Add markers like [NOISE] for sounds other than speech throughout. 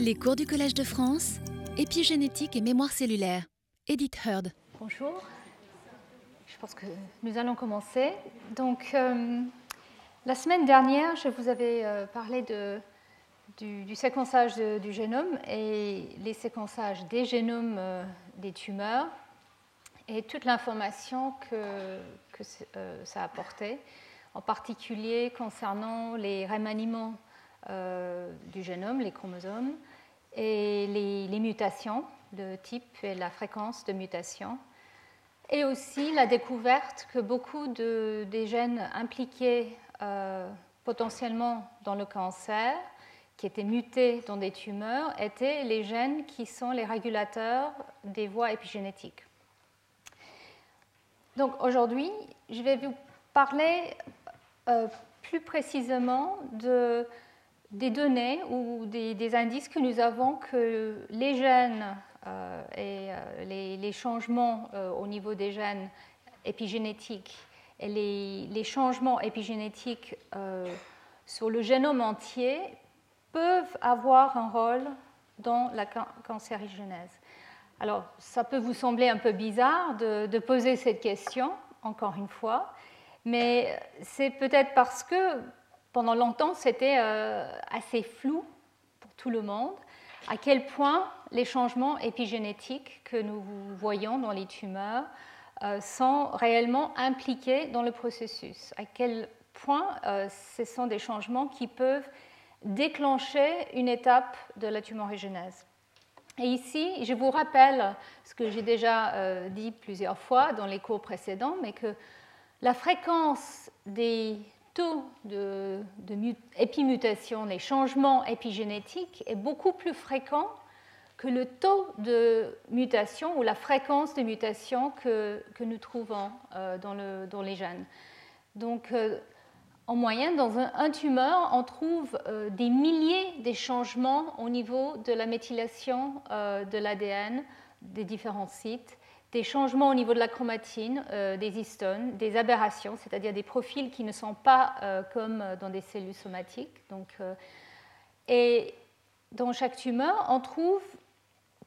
Les cours du Collège de France, épigénétique et mémoire cellulaire. Edith Heard. Bonjour. Je pense que nous allons commencer. Donc, euh, la semaine dernière, je vous avais euh, parlé du, séquençage du génome et les séquençages des génomes euh, des tumeurs et toute l'information que, que ça apportait, en particulier concernant les remaniements du génome, les chromosomes, et les, mutations de type et la fréquence de mutation, et aussi la découverte que beaucoup de, des gènes impliqués euh, potentiellement dans le cancer, qui étaient mutés dans des tumeurs, étaient les gènes qui sont les régulateurs des voies épigénétiques. Donc aujourd'hui, je vais vous parler euh, plus précisément de des données ou des, indices que nous avons que les gènes euh, et euh, les, changements euh, au niveau des gènes épigénétiques et les, changements épigénétiques sur le génome entier peuvent avoir un rôle dans la cancérigénèse. Alors, ça peut vous sembler un peu bizarre de poser cette question, encore une fois, mais c'est peut-être parce que pendant longtemps, c'était euh, assez flou pour tout le monde à quel point les changements épigénétiques que nous voyons dans les tumeurs euh, sont réellement impliqués dans le processus, à quel point euh, ce sont des changements qui peuvent déclencher une étape de la tumorigénèse? Et ici, je vous rappelle ce que j'ai déjà dit plusieurs fois dans les cours précédents, mais que la fréquence des taux de, épimutation, les changements épigénétiques, est beaucoup plus fréquent que le taux de mutation ou la fréquence de mutation que, que nous trouvons euh, dans, le, dans, les gènes. Donc, euh, en moyenne, dans un, tumeur, on trouve euh, des milliers de changements au niveau de la méthylation de l'ADN des différents sites des changements au niveau de la chromatine, euh, des histones, des aberrations, c'est-à-dire des profils qui ne sont pas euh, comme dans des cellules somatiques. Donc, euh, et dans chaque tumeur, on trouve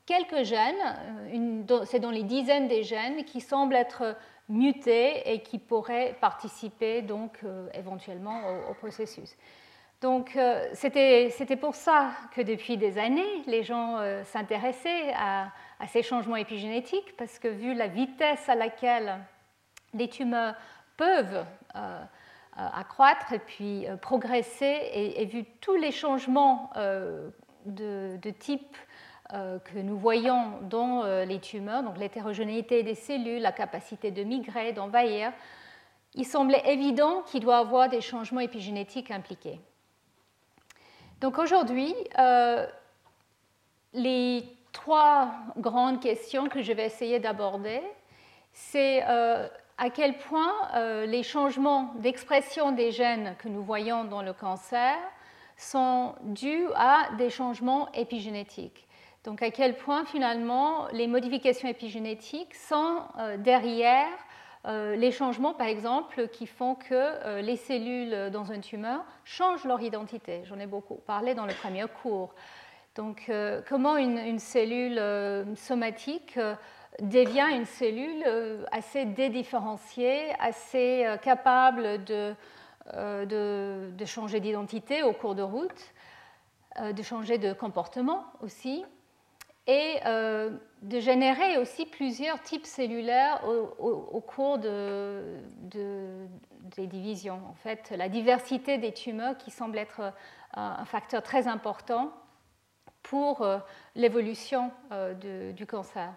quelques gènes, c'est dans les dizaines des gènes qui semblent être mutés et qui pourraient participer donc éventuellement au, processus. Donc c'était pour ça que depuis des années, les gens s'intéressaient à à ces changements épigénétiques, parce que vu la vitesse à laquelle les tumeurs peuvent euh, euh, accroître et puis euh, progresser, et, vu tous les changements de, type que nous voyons dans les tumeurs, donc l'hétérogénéité des cellules, la capacité de migrer, d'envahir, il semblait évident qu'il doit y avoir des changements épigénétiques impliqués. Donc aujourd'hui, les trois grandes questions que je vais essayer d'aborder. C'est euh, à quel point euh, les changements d'expression des gènes que nous voyons dans le cancer sont dus à des changements épigénétiques. Donc à quel point finalement les modifications épigénétiques sont euh, derrière les changements, par exemple, qui font que les cellules dans un tumeur changent leur identité. J'en ai beaucoup parlé dans le premier cours. Donc, euh, comment une, cellule euh, somatique euh, devient une cellule assez dédifférenciée, assez capable de, de, changer d'identité au cours de route, de changer de comportement aussi, et de générer aussi plusieurs types cellulaires au, cours de, des divisions. En fait, la diversité des tumeurs qui semble être un facteur très important pour euh, l'évolution euh, du cancer.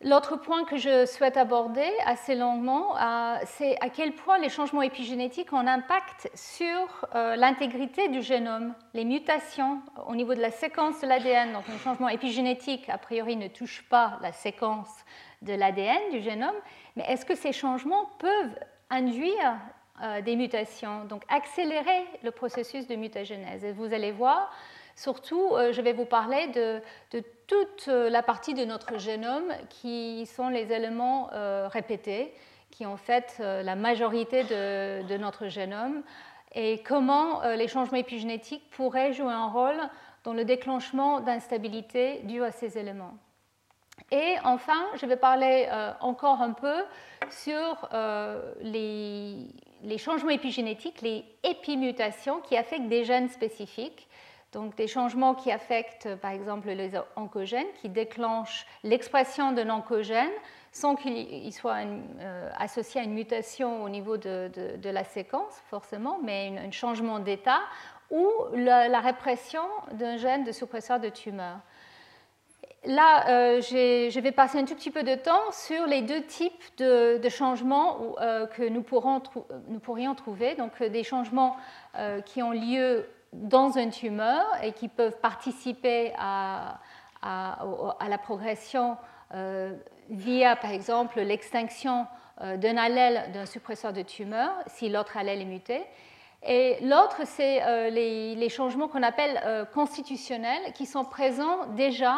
L'autre point que je souhaite aborder assez longuement, euh, c'est à quel point les changements épigénétiques ont un impact sur l'intégrité du génome, les mutations au niveau de la séquence de l'ADN. Donc un changement épigénétique, a priori, ne touche pas la séquence de l'ADN du génome, mais est-ce que ces changements peuvent induire des mutations, donc accélérer le processus de mutagénèse? Et vous allez voir, Surtout, euh, je vais vous parler de, toute euh, la partie de notre génome qui sont les éléments euh, répétés, qui en fait la majorité de, notre génome et comment les changements épigénétiques pourraient jouer un rôle dans le déclenchement d'instabilité due à ces éléments. Et enfin, je vais parler encore un peu sur les, les changements épigénétiques, les épimutations qui affectent des gènes spécifiques. Donc des changements qui affectent par exemple les oncogènes, qui déclenchent l'expression d'un oncogène sans qu'il soit euh, associé à une mutation au niveau de, la séquence forcément, mais un changement d'état, ou la, répression d'un gène de suppresseur de tumeur. Là, euh, je vais passer un tout petit peu de temps sur les deux types de, changements euh, que nous, nous, pourrions trouver. Donc, des changements qui ont lieu dans une tumeur et qui peuvent participer à, la progression euh, via, par exemple, l'extinction euh, d'un allèle d'un suppresseur de tumeur, si l'autre allèle est muté. Et l'autre, c'est euh, les, changements qu'on appelle constitutionnels, qui sont présents déjà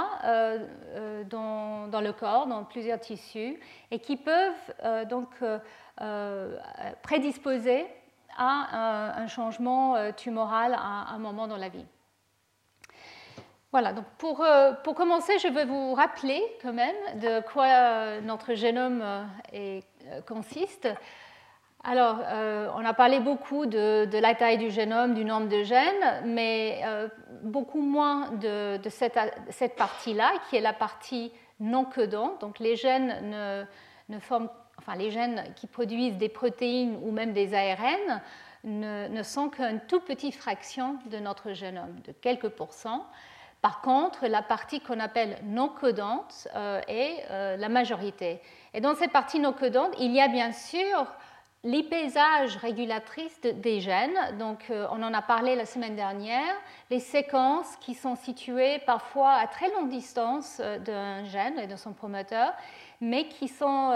dans, dans, le corps, dans plusieurs tissus, et qui peuvent donc prédisposer à un, changement euh, tumoral à un moment dans la vie. Voilà, donc pour, euh, pour, commencer, je vais vous rappeler quand même de quoi euh, notre génome consiste. Alors, on a parlé beaucoup de, la taille du génome, du nombre de gènes, mais beaucoup moins de, de cette, cette partie-là, qui est la partie non codante. Donc, les gènes ne, ne forment enfin les gènes qui produisent des protéines ou même des ARN, ne, sont qu'une toute petite fraction de notre génome, de quelques pourcents. Par contre, la partie qu'on appelle non codante euh, est euh, la majorité. Et dans cette partie non codante, il y a bien sûr l'hypaisage régulatrice des gènes. Donc, euh, on en a parlé la semaine dernière. Les séquences qui sont situées parfois à très longue distance d'un gène et de son promoteur, mais qui sont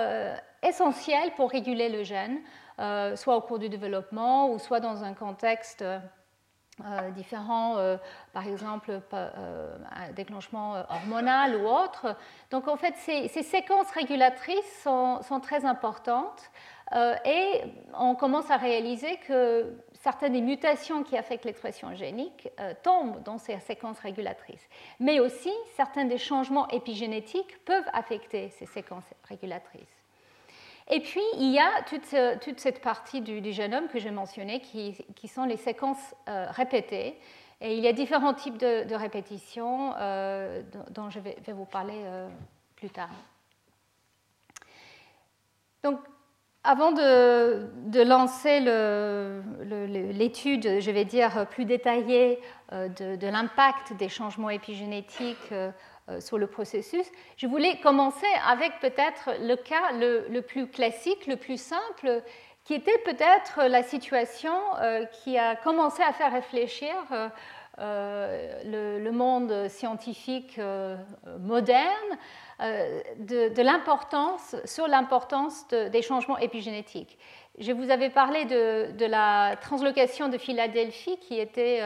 essentielles pour réguler le gène, euh, soit au cours du développement ou soit dans un contexte euh, différent, euh, par exemple un déclenchement hormonal ou autre. Donc en fait, ces, séquences régulatrices sont, sont très importantes et on commence à réaliser que certaines des mutations qui affectent l'expression génique tombent dans ces séquences régulatrices. Mais aussi, certains des changements épigénétiques peuvent affecter ces séquences régulatrices. Et puis, il y a toute, cette partie du, génome que j'ai mentionné qui, sont les séquences euh, répétées. Et il y a différents types de, répétitions euh, dont je vais, vous parler euh, plus tard. Donc, avant de, lancer l'étude, je vais dire, plus détaillée de, l'impact des changements épigénétiques euh, sur le processus. Je voulais commencer avec peut-être le cas le, plus classique, le plus simple, qui était peut-être la situation euh, qui a commencé à faire réfléchir euh, le, monde scientifique moderne de, l'importance, sur l'importance des changements épigénétiques. Je vous avais parlé de, de, la translocation de Philadelphie qui était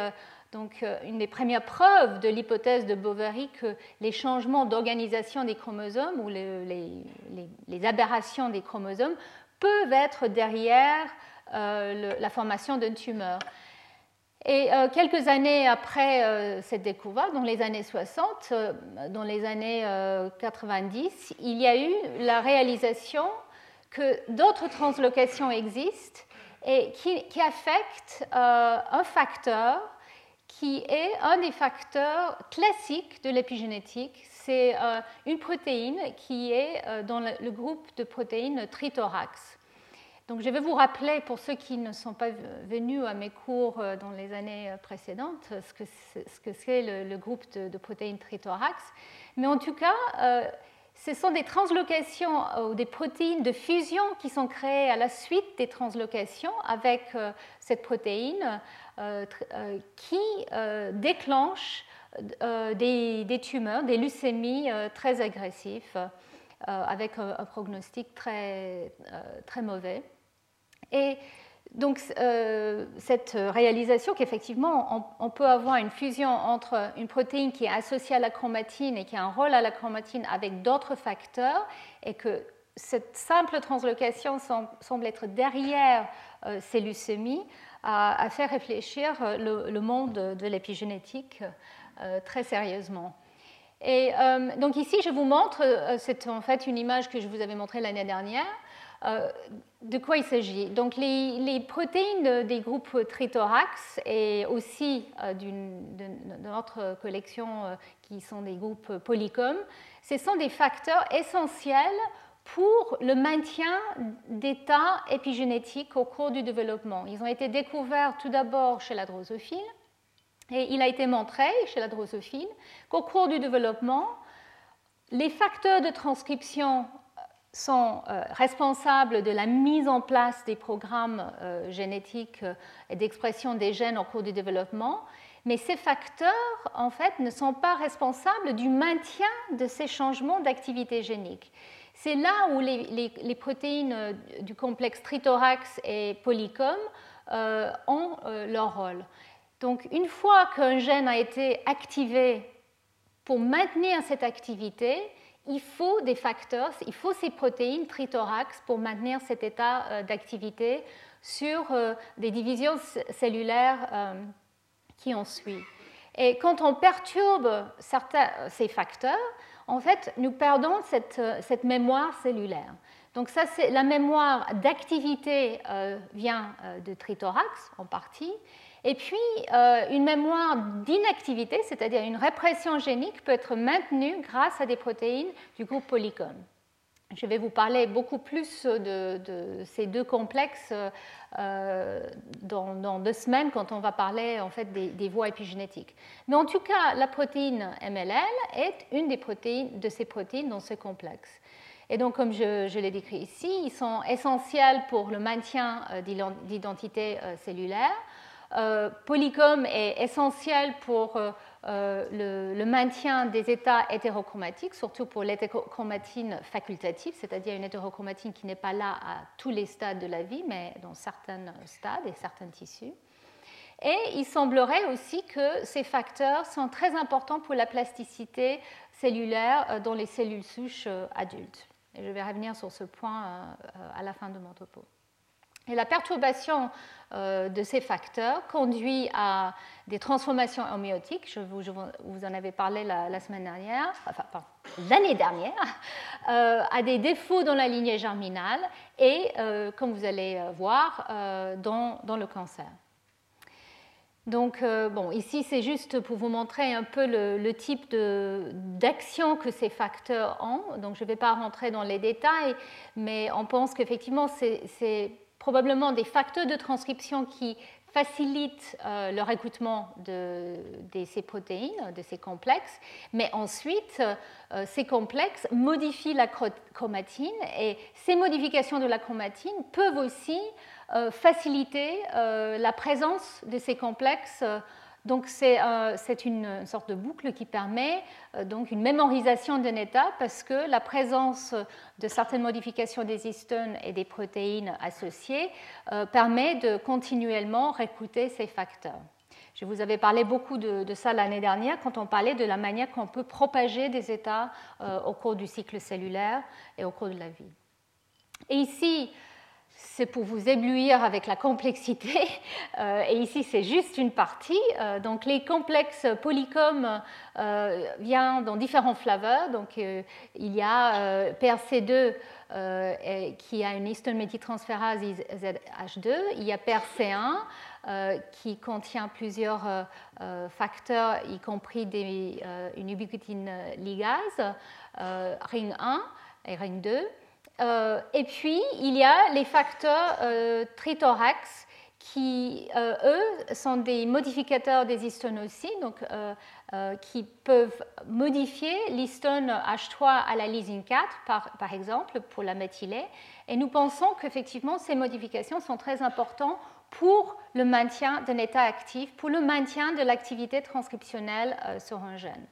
donc, euh, une des premières preuves de l'hypothèse de Bovary que les changements d'organisation des chromosomes ou les, aberrations des chromosomes peuvent être derrière euh, la formation d'une tumeur. Et euh, quelques années après cette découverte, dans les années 60, dans les années 90, il y a eu la réalisation que d'autres translocations existent et qui, qui affectent un facteur qui est un des facteurs classiques de l'épigénétique. C'est euh, une protéine qui est euh, dans le, groupe de protéines trithorax. Donc je vais vous rappeler, pour ceux qui ne sont pas venus à mes cours euh, dans les années précédentes, ce que c'est le, groupe de, de, protéines trithorax. Mais en tout cas, ce sont des translocations ou des protéines de fusion qui sont créées à la suite des translocations avec cette protéine euh, euh, qui euh, déclenchent des, tumeurs, des leucémies très agressives, avec un, prognostic très, très mauvais. Donc cette réalisation qu'effectivement on, peut avoir une fusion entre une protéine qui est associée à la chromatine et qui a un rôle à la chromatine avec d'autres facteurs et que cette simple translocation semble être derrière ces leucémies à, faire réfléchir le, monde de l'épigénétique très sérieusement. Et donc ici, je vous montre, c'est en fait une image que je vous avais montrée l'année dernière, euh, de quoi il s'agit? Donc les, protéines des groupes trithorax et aussi euh, de notre collection euh, qui sont des groupes polycom, ce sont des facteurs essentiels pour le maintien d'états épigénétiques au cours du développement. Ils ont été découverts tout d'abord chez la drosophile et il a été montré chez la drosophile qu'au cours du développement, les facteurs de transcription sont euh, responsables de la mise en place des programmes euh, génétiques euh, et d'expression des gènes au cours du développement, mais ces facteurs, en fait, ne sont pas responsables du maintien de ces changements d'activité génique. C'est là où les, protéines du complexe trithorax et polycom ont leur rôle. Donc, une fois qu'un gène a été activé pour maintenir cette activité, il faut des facteurs, il faut ces protéines trithorax pour maintenir cet état euh, d'activité sur euh, des divisions cellulaires euh, qui en suivent. Et quand on perturbe certains, ces facteurs, en fait, nous perdons cette, cette mémoire cellulaire. Donc ça, c'est la mémoire d'activité vient de trithorax en partie, et puis, euh, une mémoire d'inactivité, c'est-à-dire une répression génique, peut être maintenue grâce à des protéines du groupe polycom. Je vais vous parler beaucoup plus de, ces deux complexes euh, dans, deux semaines quand on va parler en fait des, voies épigénétiques. Mais en tout cas, la protéine MLL est une des protéines, de ces protéines dans ce complexe. Et donc, comme je, je l'ai décrit ici, ils sont essentiels pour le maintien euh, d'identité cellulaire polycom est essentiel pour euh, euh, le, maintien des états hétérochromatiques, surtout pour l'hétérochromatine facultative, c'est-à-dire une hétérochromatine qui n'est pas là à tous les stades de la vie, mais dans certains stades et certains tissus. Et il semblerait aussi que ces facteurs sont très importants pour la plasticité cellulaire dans les cellules souches adultes. Et je vais revenir sur ce point à la fin de mon topo. Et la perturbation euh, de ces facteurs conduit à des transformations homéotiques. Je vous, en avais parlé la, semaine dernière, enfin, l'année dernière, [LAUGHS] euh, à des défauts dans la lignée germinale et, euh, comme vous allez voir, dans, le cancer. Donc, bon, ici, c'est juste pour vous montrer un peu le, type d'action que ces facteurs ont. Donc, je ne vais pas rentrer dans les détails, mais on pense qu'effectivement, c'est probablement des facteurs de transcription qui facilitent euh, le recrutement de, ces protéines, de ces complexes, mais ensuite, euh, ces complexes modifient la chromatine et ces modifications de la chromatine peuvent aussi euh, faciliter la présence de ces complexes donc c'est une sorte de boucle qui permet euh, donc une mémorisation d'un état parce que la présence de certaines modifications des histones et des protéines associées euh, permet de continuellement recruter ces facteurs. Je vous avais parlé beaucoup de, ça l'année dernière quand on parlait de la manière qu'on peut propager des états euh, au cours du cycle cellulaire et au cours de la vie. Et ici, c'est pour vous éblouir avec la complexité. [LAUGHS] Euh, et ici, c'est juste une partie. Euh, donc, les complexes polycomes euh, viennent dans différents flaveurs. Donc, il y a PRC2 qui a une histone méthyltransférase ZH2. Il y a PRC1 qui contient plusieurs facteurs, y compris une ubiquitine ligase, ring 1 et ring 2. Euh, et puis, il y a les facteurs euh, trithorax qui, euh, eux, sont des modificateurs des histones aussi, donc, qui peuvent modifier l'histone H3 à la lysine 4, par, par, exemple, pour la méthylée. Et nous pensons qu'effectivement, ces modifications sont très importantes pour le maintien d'un état actif, pour le maintien de l'activité transcriptionnelle sur un gène.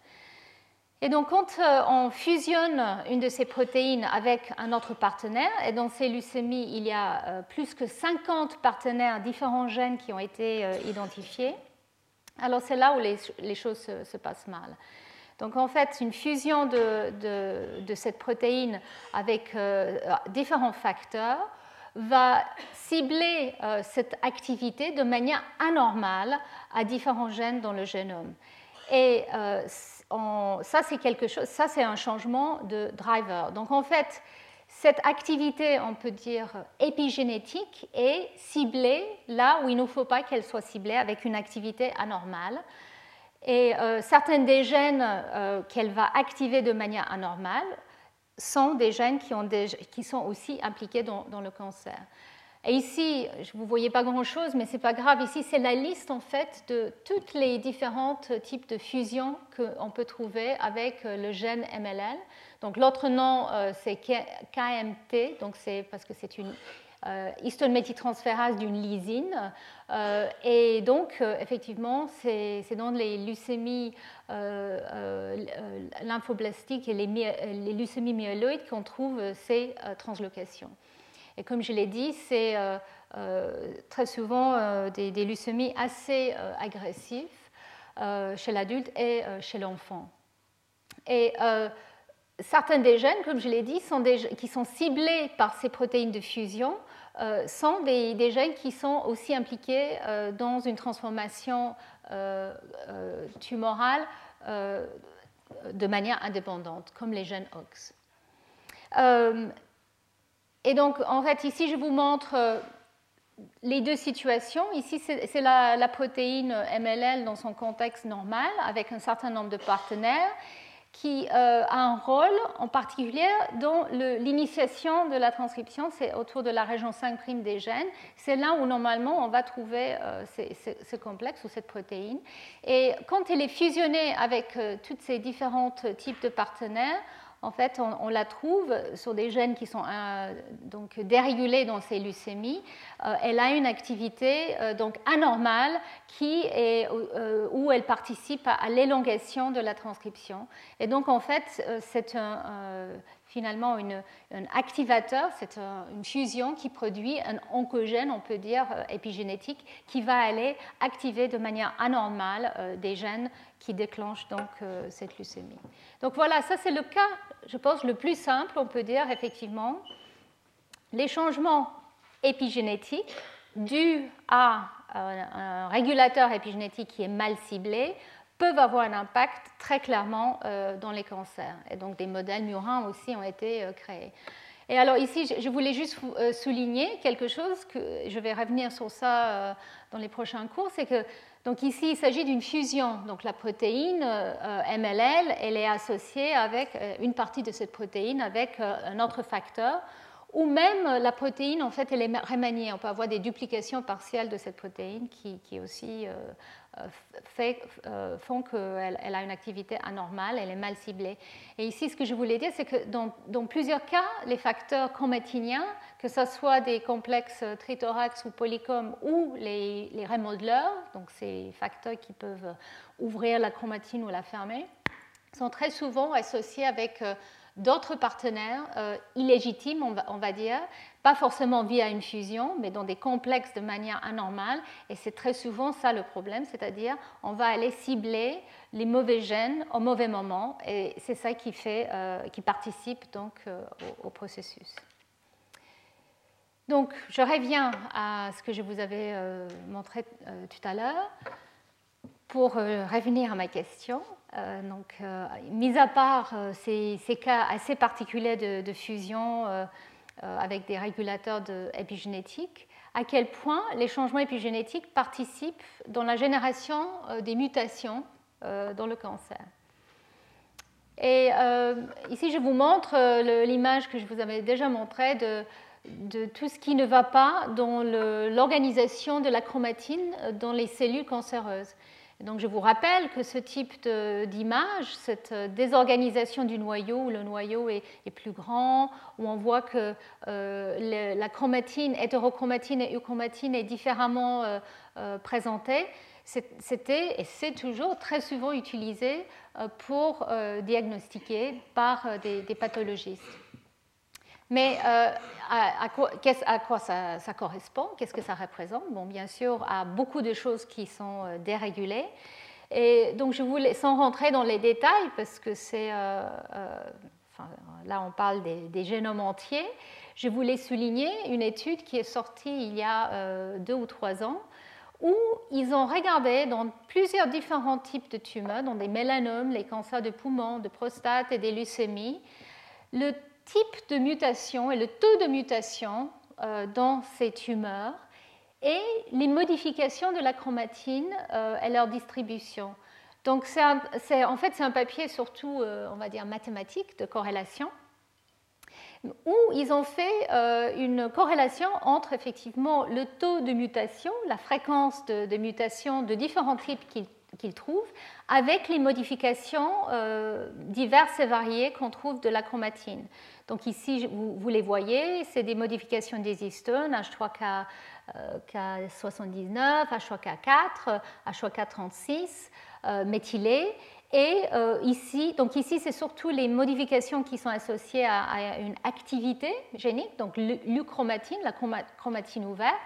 Et donc, quand euh, on fusionne une de ces protéines avec un autre partenaire, et dans ces leucémies, il y a euh, plus que 50 partenaires, différents gènes qui ont été euh, identifiés, alors c'est là où les, choses se, passent mal. Donc, en fait, une fusion de, cette protéine avec différents facteurs va cibler cette activité de manière anormale à différents gènes dans le génome. Et ça, c'est quelque chose, ça, c'est un changement de driver. Donc, en fait, cette activité, on peut dire épigénétique, est ciblée là où il ne faut pas qu'elle soit ciblée avec une activité anormale. Et euh, certains des gènes euh, qu'elle va activer de manière anormale sont des gènes qui, ont qui sont aussi impliqués dans, le cancer. Et ici, vous ne voyez pas grand-chose, mais ce n'est pas grave. Ici, c'est la liste en fait de tous les différents types de fusions qu'on peut trouver avec euh, le gène MLL. Donc l'autre nom, euh, c'est KMT, donc c'est parce que c'est une euh, histone méthyltransférase d'une lysine. Euh, et donc, effectivement, c'est dans les leucémies lymphoblastiques et les, les leucémies myéloïdes qu'on trouve ces translocations. Et comme je l'ai dit, c'est très souvent des, des, leucémies assez agressives chez l'adulte et chez l'enfant. Et certains des gènes, comme je l'ai dit, qui sont ciblés par ces protéines de fusion, euh, sont des, gènes qui sont aussi impliqués euh, dans une transformation euh, tumorale de manière indépendante, comme les gènes OX. Et donc, en fait, ici, je vous montre les deux situations. Ici, c'est la, protéine MLL dans son contexte normal, avec un certain nombre de partenaires qui euh, a un rôle en particulier dans l'initiation de la transcription, c'est autour de la région 5' des gènes. C'est là où normalement on va trouver euh, ce, complexe ou cette protéine. Et quand elle est fusionnée avec euh, tous ces différents types de partenaires, en fait, on, la trouve sur des gènes qui sont euh, donc dérégulés dans ces leucémies. Euh, elle a une activité euh, donc anormale qui est, où elle participe à, l'élongation de la transcription. Et donc, en fait, c'est un, finalement un activateur, c'est une fusion qui produit un oncogène, on peut dire, épigénétique, qui va aller activer de manière anormale des gènes qui déclenchent donc cette leucémie. Donc voilà, ça c'est le cas je pense, le plus simple, on peut dire effectivement, les changements épigénétiques dus à euh, un régulateur épigénétique qui est mal ciblé peuvent avoir un impact très clairement euh, dans les cancers. Et donc des modèles murins aussi ont été euh, créés. Et alors ici, je voulais juste souligner quelque chose, que je vais revenir sur ça dans les prochains cours, c'est que donc ici, il s'agit d'une fusion. Donc la protéine euh, MLL, elle est associée avec euh, une partie de cette protéine avec euh, un autre facteur, ou même la protéine, en fait, elle est remaniée. On peut avoir des duplications partielles de cette protéine qui, qui aussi fait, font qu'elle elle a une activité anormale, elle est mal ciblée. Et ici, ce que je voulais dire, c'est que dans, plusieurs cas, les facteurs chromatiniens, que ce soit des complexes trithorax ou polycom ou les, les donc ces facteurs qui peuvent ouvrir la chromatine ou la fermer, sont très souvent associés avec d'autres partenaires euh, illégitimes, on va, dire, pas forcément via une fusion, mais dans des complexes de manière anormale. Et c'est très souvent ça le problème, c'est-à-dire on va aller cibler les mauvais gènes au mauvais moment, et c'est ça qui, fait, euh, qui participe donc euh, au, processus. Donc, je reviens à ce que je vous avais montré tout à l'heure pour revenir à ma question. Euh, donc, euh, mis à part euh, ces, cas assez particuliers de, fusion avec des régulateurs de épigénétiques, à quel point les changements épigénétiques participent dans la génération des mutations dans le cancer. Et ici, je vous montre l'image que je vous avais déjà montrée de tout ce qui ne va pas dans l'organisation de la chromatine dans les cellules cancéreuses. Donc je vous rappelle que ce type d'image, cette désorganisation du noyau, où le noyau est, plus grand, où on voit que euh, la chromatine, hétérochromatine et euchromatine est différemment euh, euh, présentée, c'était et c'est toujours très souvent utilisé pour diagnostiquer par des pathologistes. Mais euh, à, quoi, ça, correspond? Qu'est-ce que ça représente? Bon, bien sûr, à beaucoup de choses qui sont euh, dérégulées. Et donc, je voulais, sans rentrer dans les détails, parce que c'est, euh, là on parle des, génomes entiers, je voulais souligner une étude qui est sortie il y a deux ou trois ans, où ils ont regardé dans plusieurs différents types de tumeurs, dans des mélanomes, les cancers de poumon, de prostate et des leucémies, le type de mutation et le taux de mutation dans ces tumeurs et les modifications de la chromatine euh, et leur distribution. Donc, c'est en fait, c'est un papier surtout, euh, on va dire, mathématique de corrélation, où ils ont fait euh, une corrélation entre effectivement le taux de mutation, la fréquence de, de mutation de différents types qu'ils trouvent, avec les modifications diverses et variées qu'on trouve de la chromatine. Donc ici, vous, les voyez, c'est des modifications des histones, H3K K79, H3K4, H3K36 méthylés. Et euh, ici, donc ici, c'est surtout les modifications qui sont associées à, une activité génique, donc l'euchromatine, la chromatine ouverte.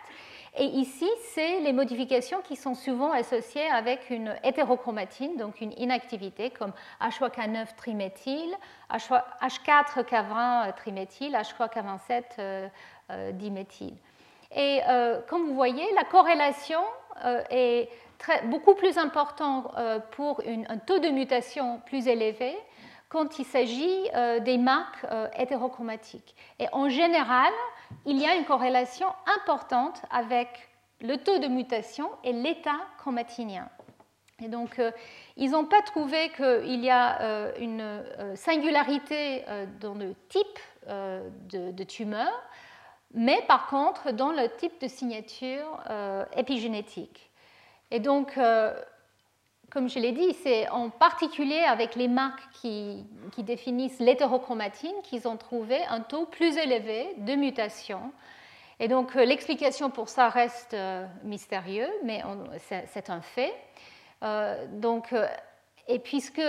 Et ici, c'est les modifications qui sont souvent associées avec une hétérochromatine, donc une inactivité, comme H3K9 triméthyle, H4K20 triméthyle, H3K27 diméthyle. Et euh, comme vous voyez, la corrélation euh, est beaucoup plus importante euh, pour un taux de mutation plus élevé quand il s'agit des marques hétérochromatiques. Et en général, il y a une corrélation importante avec le taux de mutation et l'état chromatinien. Et donc, ils n'ont pas trouvé qu'il y a une singularité dans le type de, de tumeur, mais par contre dans le type de signature euh, épigénétique. Et donc, euh, comme je l'ai dit, c'est en particulier avec les marques qui, définissent l'hétérochromatine qu'ils ont trouvé un taux plus élevé de mutation. Et donc, euh, l'explication pour ça reste mystérieux, mais c'est un fait. donc, et puisque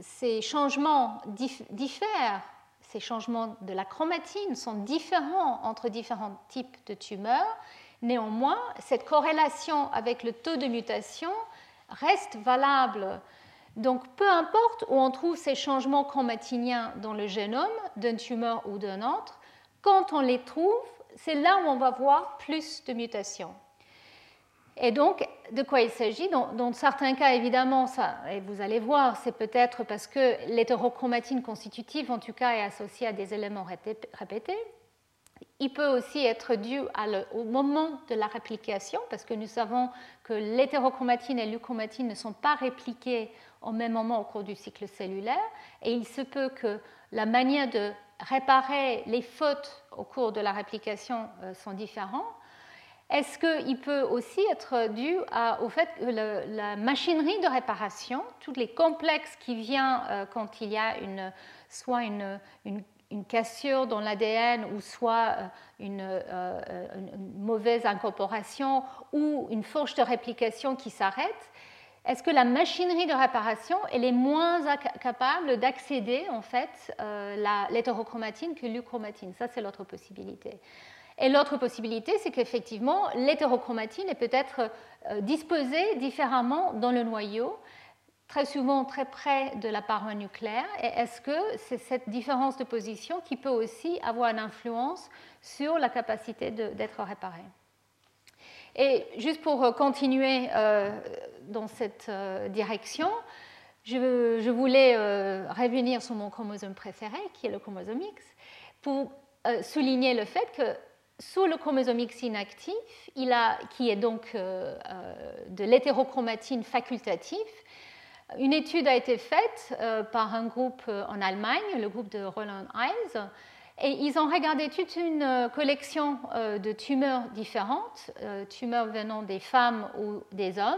ces changements diffèrent ces changements de la chromatine sont différents entre différents types de tumeurs. Néanmoins, cette corrélation avec le taux de mutation reste valable. Donc, peu importe où on trouve ces changements chromatiniens dans le génome d'un tumeur ou d'un autre, quand on les trouve, c'est là où on va voir plus de mutations. Et donc, de quoi il s'agit? Dans, certains cas, évidemment, ça, et vous allez voir, c'est peut-être parce que l'hétérochromatine constitutive, en tout cas, est associée à des éléments répétés. Il peut aussi être dû au moment de la réplication, parce que nous savons que l'hétérochromatine et l'euchromatine ne sont pas répliquées au même moment au cours du cycle cellulaire, et il se peut que la manière de réparer les fautes au cours de la réplication euh, sont différentes. Est-ce qu'il peut aussi être dû au fait que la machinerie de réparation, tous les complexes qui viennent euh, quand il y a une, soit une, cassure dans l'ADN ou soit euh, euh, une, mauvaise incorporation ou une fourche de réplication qui s'arrête, est-ce que la machinerie de réparation elle est moins capable d'accéder en fait à l'hétérochromatine que l'euchromatine? Ça, c'est l'autre possibilité. Et l'autre possibilité, c'est qu'effectivement, l'hétérochromatine est peut-être euh, disposée différemment dans le noyau, très souvent très près de la paroi nucléaire. Et est-ce que c'est cette différence de position qui peut aussi avoir une influence sur la capacité d'être réparée? Et juste pour euh, continuer euh, dans cette direction, je, voulais revenir sur mon chromosome préféré, qui est le chromosome X, pour souligner le fait que sous le chromosome X inactif, il a, qui est donc euh, euh, de l'hétérochromatine facultatif, une étude a été faite euh, par un groupe en Allemagne, le groupe de Roland Eis, et ils ont regardé toute une collection de tumeurs différentes, tumeurs venant des femmes ou des hommes,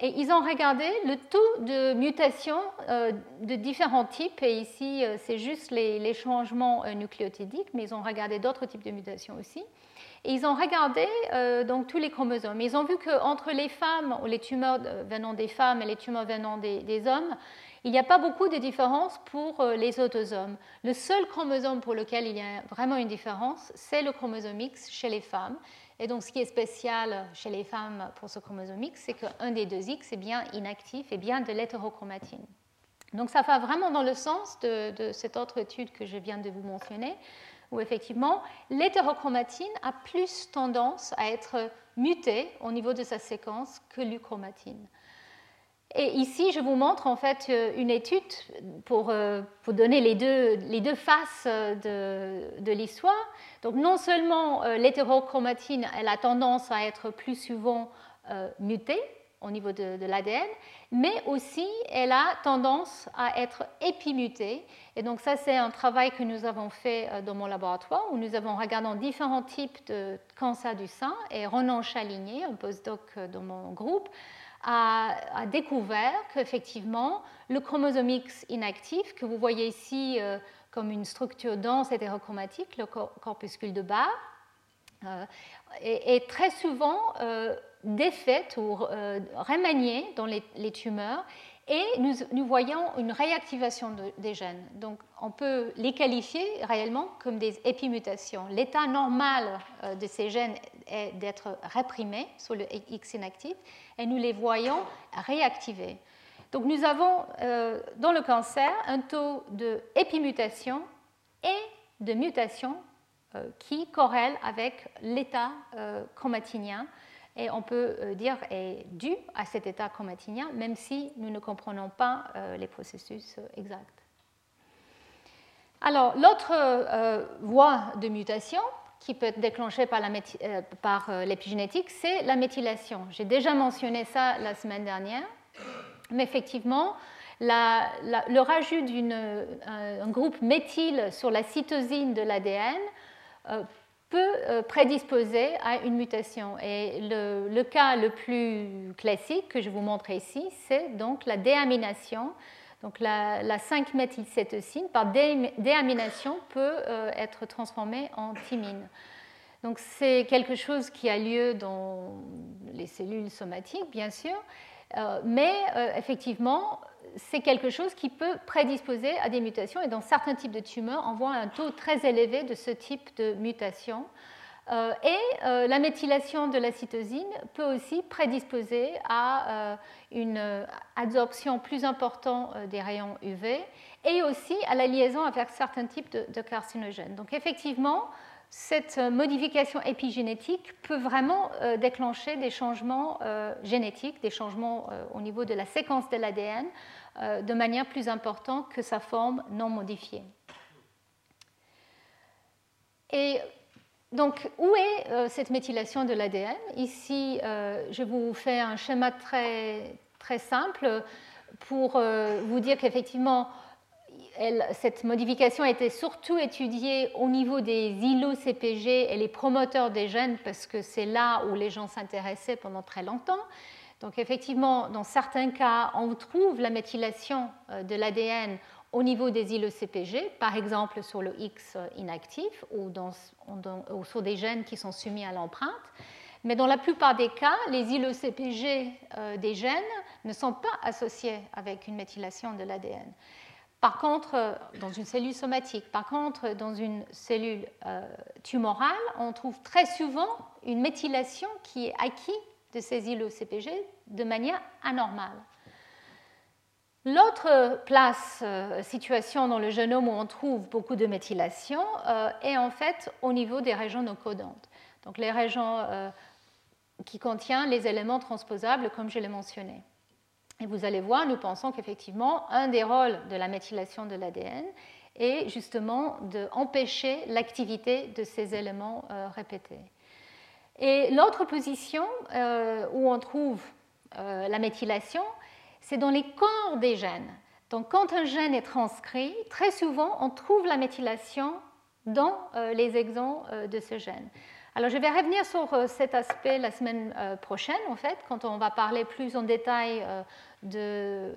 et ils ont regardé le taux de mutation euh, de différents types. Et ici, euh, c'est juste les, changements euh, nucléotidiques, mais ils ont regardé d'autres types de mutations aussi. Et ils ont regardé donc tous les chromosomes. Ils ont vu qu'entre les femmes, les tumeurs venant des femmes et les tumeurs venant des, hommes, il n'y a pas beaucoup de différence pour les autosomes. Le seul chromosome pour lequel il y a vraiment une différence, c'est le chromosome X chez les femmes. Et donc, ce qui est spécial chez les femmes pour ce chromosome X, c'est qu'un des deux X est bien inactif et bien de l'hétérochromatine. Donc ça va vraiment dans le sens de, cette autre étude que je viens de vous mentionner, où effectivement l'hétérochromatine a plus tendance à être mutée au niveau de sa séquence que l'uchromatine. Et ici, je vous montre en fait euh, une étude pour, euh, pour donner les deux, les deux faces de, de l'histoire. Donc non seulement euh, l'hétérochromatine, elle a tendance à être plus souvent mutée au niveau de, de l'ADN, mais aussi elle a tendance à être épimutée. Et donc ça, c'est un travail que nous avons fait dans mon laboratoire, où nous avons regardé différents types de cancer du sein, et Ronan Chaligné, un postdoc dans mon groupe, a, découvert qu'effectivement, le chromosome X inactif, que vous voyez ici euh, comme une structure dense hétérochromatique, le corpuscule de bas, euh, est, très souvent euh, défaite ou remanié dans les, tumeurs et nous, voyons une réactivation des gènes. Donc on peut les qualifier réellement comme des épimutations. L'état normal de ces gènes est d'être réprimés sur le X inactif et nous les voyons réactivés. Donc nous avons euh, dans le cancer un taux d'épimutation et de mutation euh, qui corrèle avec l'état euh, chromatinien et on peut dire est dû à cet état chromatinien même si nous ne comprenons pas les processus exacts. Alors l'autre voie de mutation qui peut être déclenchée par, euh, euh, l'épigénétique, c'est la méthylation. J'ai déjà mentionné ça la semaine dernière, mais effectivement, le rajout d'un groupe méthyle sur la cytosine de l'ADN euh, peut prédisposer à une mutation. Et le, cas le plus classique que je vous montre ici, c'est donc la déamination donc la, 5-méthylcétosine, par déamination, peut euh, être transformée en thymine. Donc c'est quelque chose qui a lieu dans les cellules somatiques, bien sûr, euh, mais euh, effectivement, c'est quelque chose qui peut prédisposer à des mutations. Et dans certains types de tumeurs, on voit un taux très élevé de ce type de mutation. Euh, et euh, la méthylation de la cytosine peut aussi prédisposer à euh, une absorption plus importante des rayons UV et aussi à la liaison avec certains types de, carcinogènes. Donc effectivement, cette modification épigénétique peut vraiment déclencher des changements génétiques, des changements au niveau de la séquence de l'ADN de manière plus importante que sa forme non modifiée. Et donc, où est euh, cette méthylation de l'ADN Ici, euh, je vous fais un schéma très, très simple pour euh, vous dire qu'effectivement, cette modification a été surtout étudiée au niveau des îlots CPG et les promoteurs des gènes, parce que c'est là où les gens s'intéressaient pendant très longtemps. Donc, effectivement, dans certains cas, on trouve la méthylation de l'ADN au niveau des îlots CPG, par exemple sur le X inactif ou, sur des gènes qui sont soumis à l'empreinte. Mais dans la plupart des cas, les îlots CPG euh, des gènes ne sont pas associés avec une méthylation de l'ADN. Par contre, euh, dans une cellule somatique, par contre, dans une cellule euh, tumorale, on trouve très souvent une méthylation qui est acquise de ces îlots CPG de manière anormale. L'autre place, euh, situation dans le génome où on trouve beaucoup de méthylation est en fait au niveau des régions non codantes. Donc les régions qui contiennent les éléments transposables comme je l'ai mentionné. Et vous allez voir, nous pensons qu'effectivement, un des rôles de la méthylation de l'ADN est justement d'empêcher l'activité de ces éléments répétés. Et l'autre position où on trouve la méthylation, c'est dans les corps des gènes. Donc quand un gène est transcrit, très souvent on trouve la méthylation dans euh, les exons euh, de ce gène. Alors je vais revenir sur euh, cet aspect la semaine prochaine, en fait, quand on va parler plus en détail de,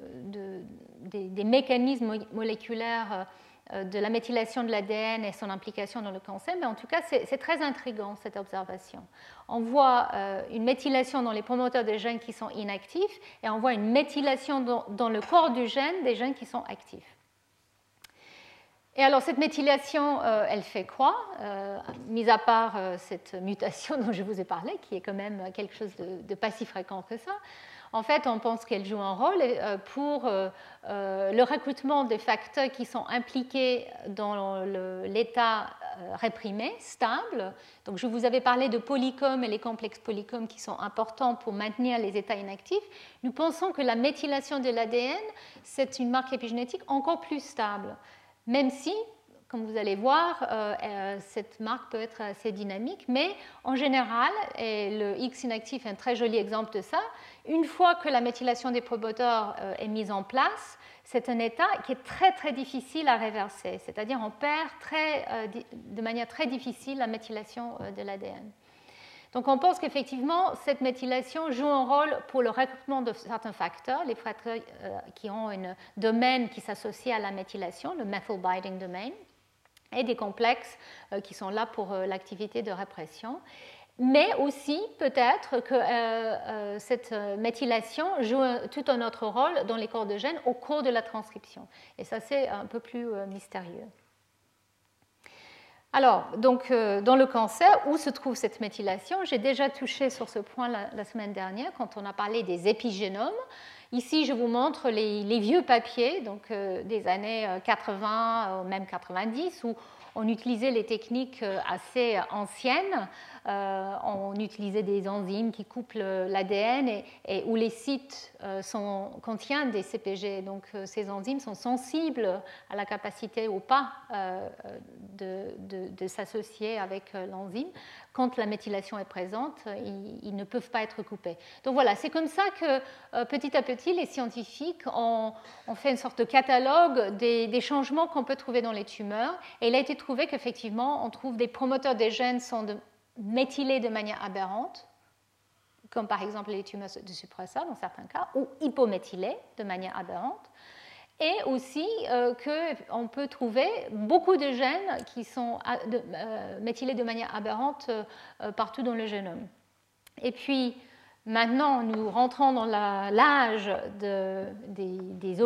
des, mécanismes moléculaires euh, de la méthylation de l'ADN et son implication dans le cancer, mais en tout cas, c'est très intriguant cette observation. On voit euh, une méthylation dans les promoteurs des gènes qui sont inactifs et on voit une méthylation dans, le corps du gène des gènes qui sont actifs. Et alors, cette méthylation, euh, elle fait quoi Mis à part cette mutation [LAUGHS] dont je vous ai parlé, qui est quand même quelque chose de pas si fréquent que ça, en fait, on pense qu'elle joue un rôle pour le recrutement des facteurs qui sont impliqués dans l'état réprimé, stable. Donc, je vous avais parlé de polycomes et les complexes polycomes qui sont importants pour maintenir les états inactifs. Nous pensons que la méthylation de l'ADN, c'est une marque épigénétique encore plus stable, même si comme vous allez voir, euh, euh, cette marque peut être assez dynamique, mais en général, et le X inactif est un très joli exemple de ça, une fois que la méthylation des promoteurs euh, est mise en place, c'est un état qui est très très difficile à réverser, c'est-à-dire on perd de manière très difficile la méthylation de l'ADN. Donc on pense qu'effectivement, cette méthylation joue un rôle pour le recrutement de certains facteurs, les facteurs qui ont un domaine qui s'associe à la méthylation, le methyl binding domain et des complexes euh, qui sont là pour euh, l'activité de répression. Mais aussi peut-être que euh, cette méthylation joue tout un autre rôle dans les corps de gènes au cours de la transcription. Et ça, c'est un peu plus mystérieux. Alors, donc, dans le cancer, où se trouve cette méthylation? J'ai déjà touché sur ce point la, semaine dernière quand on a parlé des épigénomes. Ici, je vous montre les, vieux papiers, donc euh, des années 80, euh, même 90, où on utilisait les techniques euh, assez anciennes euh, on utilisait des enzymes qui couplent l'ADN et, où les sites euh, contiennent des CPG. Donc euh, ces enzymes sont sensibles à la capacité ou pas de, s'associer avec l'enzyme. Quand la méthylation est présente, ils, ne peuvent pas être coupés. Donc voilà, c'est comme ça que petit à petit, les scientifiques ont, fait une sorte de catalogue des, changements qu'on peut trouver dans les tumeurs. Et il a été trouvé qu'effectivement, on trouve des promoteurs des gènes sont méthylés de manière aberrante, comme par exemple les tumeurs de suppresseurs dans certains cas, ou hypométhylés de manière aberrante, et aussi euh, qu'on peut trouver beaucoup de gènes qui sont euh, méthylés de manière aberrante euh, partout dans le génome. Et puis, maintenant, nous rentrons dans l'âge des, des,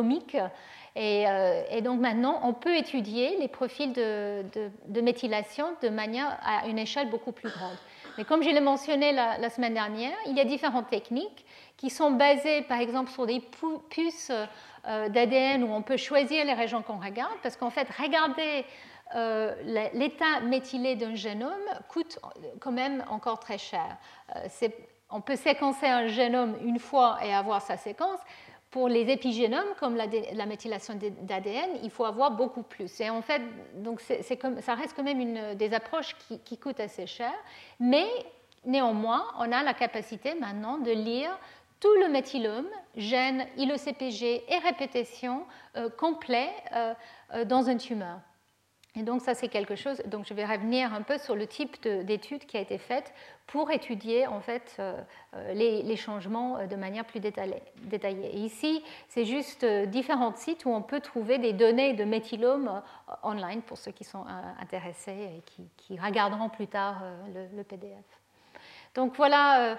euh, et, donc maintenant, on peut étudier les profils de, méthylation de manière à une échelle beaucoup plus grande. Mais comme je l'ai mentionné la, semaine dernière, il y a différentes techniques qui sont basées, par exemple, sur des puces euh, d'ADN où on peut choisir les régions qu'on regarde, parce qu'en fait, regarder euh, l'état méthylé d'un génome coûte quand même encore très cher. on peut séquencer un génome une fois et avoir sa séquence, pour les épigénomes, comme la, méthylation d'ADN, il faut avoir beaucoup plus. Et en fait, donc ça reste quand même une des approches qui, coûtent assez cher, mais néanmoins, on a la capacité maintenant de lire tout le méthylome, gène, ILOCPG et répétition euh, complet euh, euh, dans une tumeur. Et donc ça c'est quelque chose, donc je vais revenir un peu sur le type d'étude qui a été faite pour étudier en fait euh, euh, les, changements euh, de manière plus détaillée. Ici c'est juste différents sites où on peut trouver des données de méthylome online pour ceux qui sont intéressés et qui, regarderont plus tard le, PDF. Donc voilà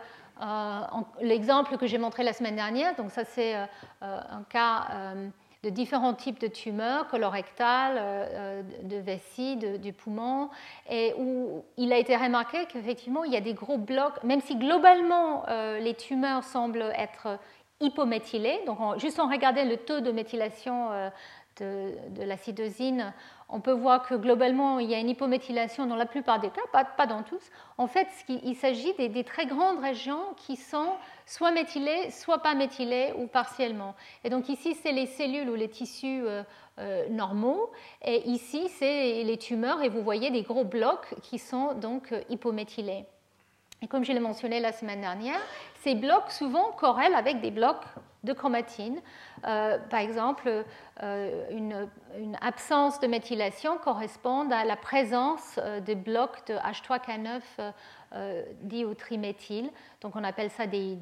l'exemple que j'ai montré la semaine dernière. Donc ça c'est un cas de différents types de tumeurs, colorectales, euh, de vessie, du poumon, et où il a été remarqué qu'effectivement, il y a des gros blocs, même si globalement euh, les tumeurs semblent être hypométhylées, donc juste en regardant le taux de méthylation euh, de, l'acidosine, on peut voir que globalement, il y a une hypométhylation dans la plupart des cas, pas, dans tous. En fait, il s'agit des, très grandes régions qui sont soit méthylées, soit pas méthylées ou partiellement. Et donc ici, c'est les cellules ou les tissus euh, euh, normaux. Et ici, c'est les tumeurs. Et vous voyez des gros blocs qui sont donc euh, hypométhylés. Et comme je l'ai mentionné la semaine dernière, ces blocs souvent corrèlent avec des blocs de chromatine. Euh, par exemple, euh, une, absence de méthylation correspond à la présence euh, de blocs de H3K9 diautriméthyle. Donc on appelle ça des,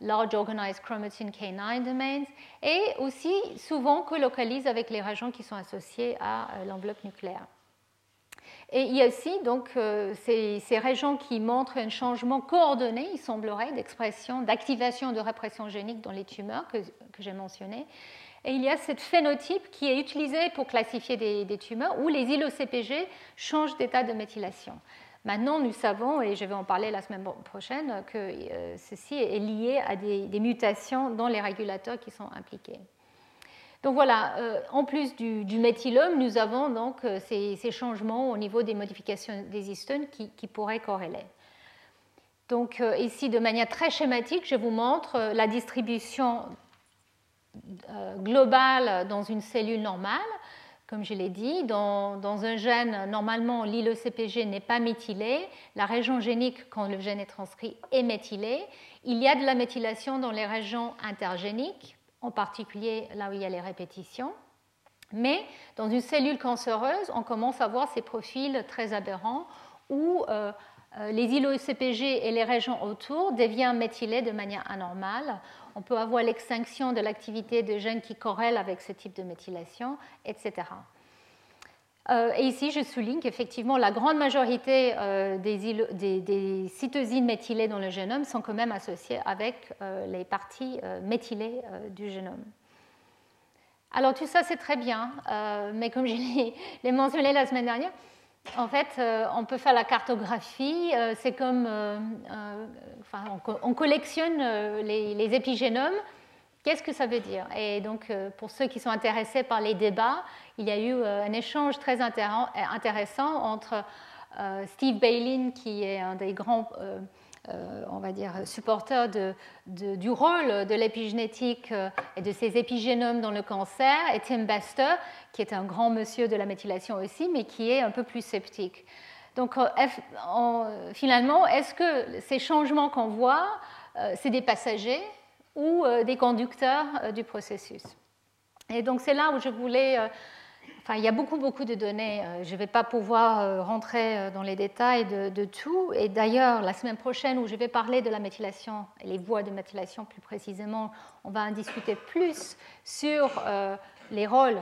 Large Organized Chromatin K9 Domains, et aussi souvent colocalisent avec les régions qui sont associées à l'enveloppe nucléaire. Et il y a aussi donc, euh, ces, régions qui montrent un changement coordonné, il semblerait, d'expression, d'activation de répression génique dans les tumeurs que, j'ai mentionné. Et il y a cette phénotype qui est utilisé pour classifier des, tumeurs où les ILO-CPG changent d'état de méthylation. Maintenant, nous savons, et je vais en parler la semaine prochaine, que euh, ceci est lié à des, mutations dans les régulateurs qui sont impliqués. Donc voilà, euh, en plus du, méthylome, nous avons donc euh, ces, changements au niveau des modifications des histones qui, pourraient corréler. Donc ici, de manière très schématique, je vous montre la distribution globale dans une cellule normale comme je l'ai dit, dans, un gène, normalement, l'ILE-CPG n'est pas méthylé. La région génique, quand le gène est transcrit, est méthylée. Il y a de la méthylation dans les régions intergéniques, en particulier là où il y a les répétitions. Mais dans une cellule cancéreuse, on commence à voir ces profils très aberrants où euh, euh, les ILE-CPG et les régions autour deviennent méthylés de manière anormale on peut avoir l'extinction de l'activité de gènes qui corrèlent avec ce type de méthylation, etc. Euh, et ici, je souligne qu'effectivement, la grande majorité euh, des, cytosines méthylées dans le génome sont quand même associées avec euh, les parties méthylées du génome. Alors tout ça, c'est très bien, mais comme je [LAUGHS] l'ai mentionné la semaine dernière, en fait, on peut faire la cartographie. C'est comme, enfin, on, collectionne les, épigénomes. Qu'est-ce que ça veut dire? Et donc, pour ceux qui sont intéressés par les débats, il y a eu un échange très intéressant entre Steve Bailin, qui est un des grands euh, on va dire, supporteur du rôle de l'épigénétique euh, et de ces épigénomes dans le cancer, et Tim Bester, qui est un grand monsieur de la méthylation aussi, mais qui est un peu plus sceptique. Donc euh, finalement, est-ce que ces changements qu'on voit, c'est des passagers ou des conducteurs du processus? Et donc c'est là où je voulais il y a beaucoup, beaucoup de données. Euh, je ne vais pas pouvoir euh, rentrer euh, dans les détails de, tout. Et d'ailleurs, la semaine prochaine, où je vais parler de la méthylation et les voies de méthylation plus précisément, on va en discuter plus sur les rôles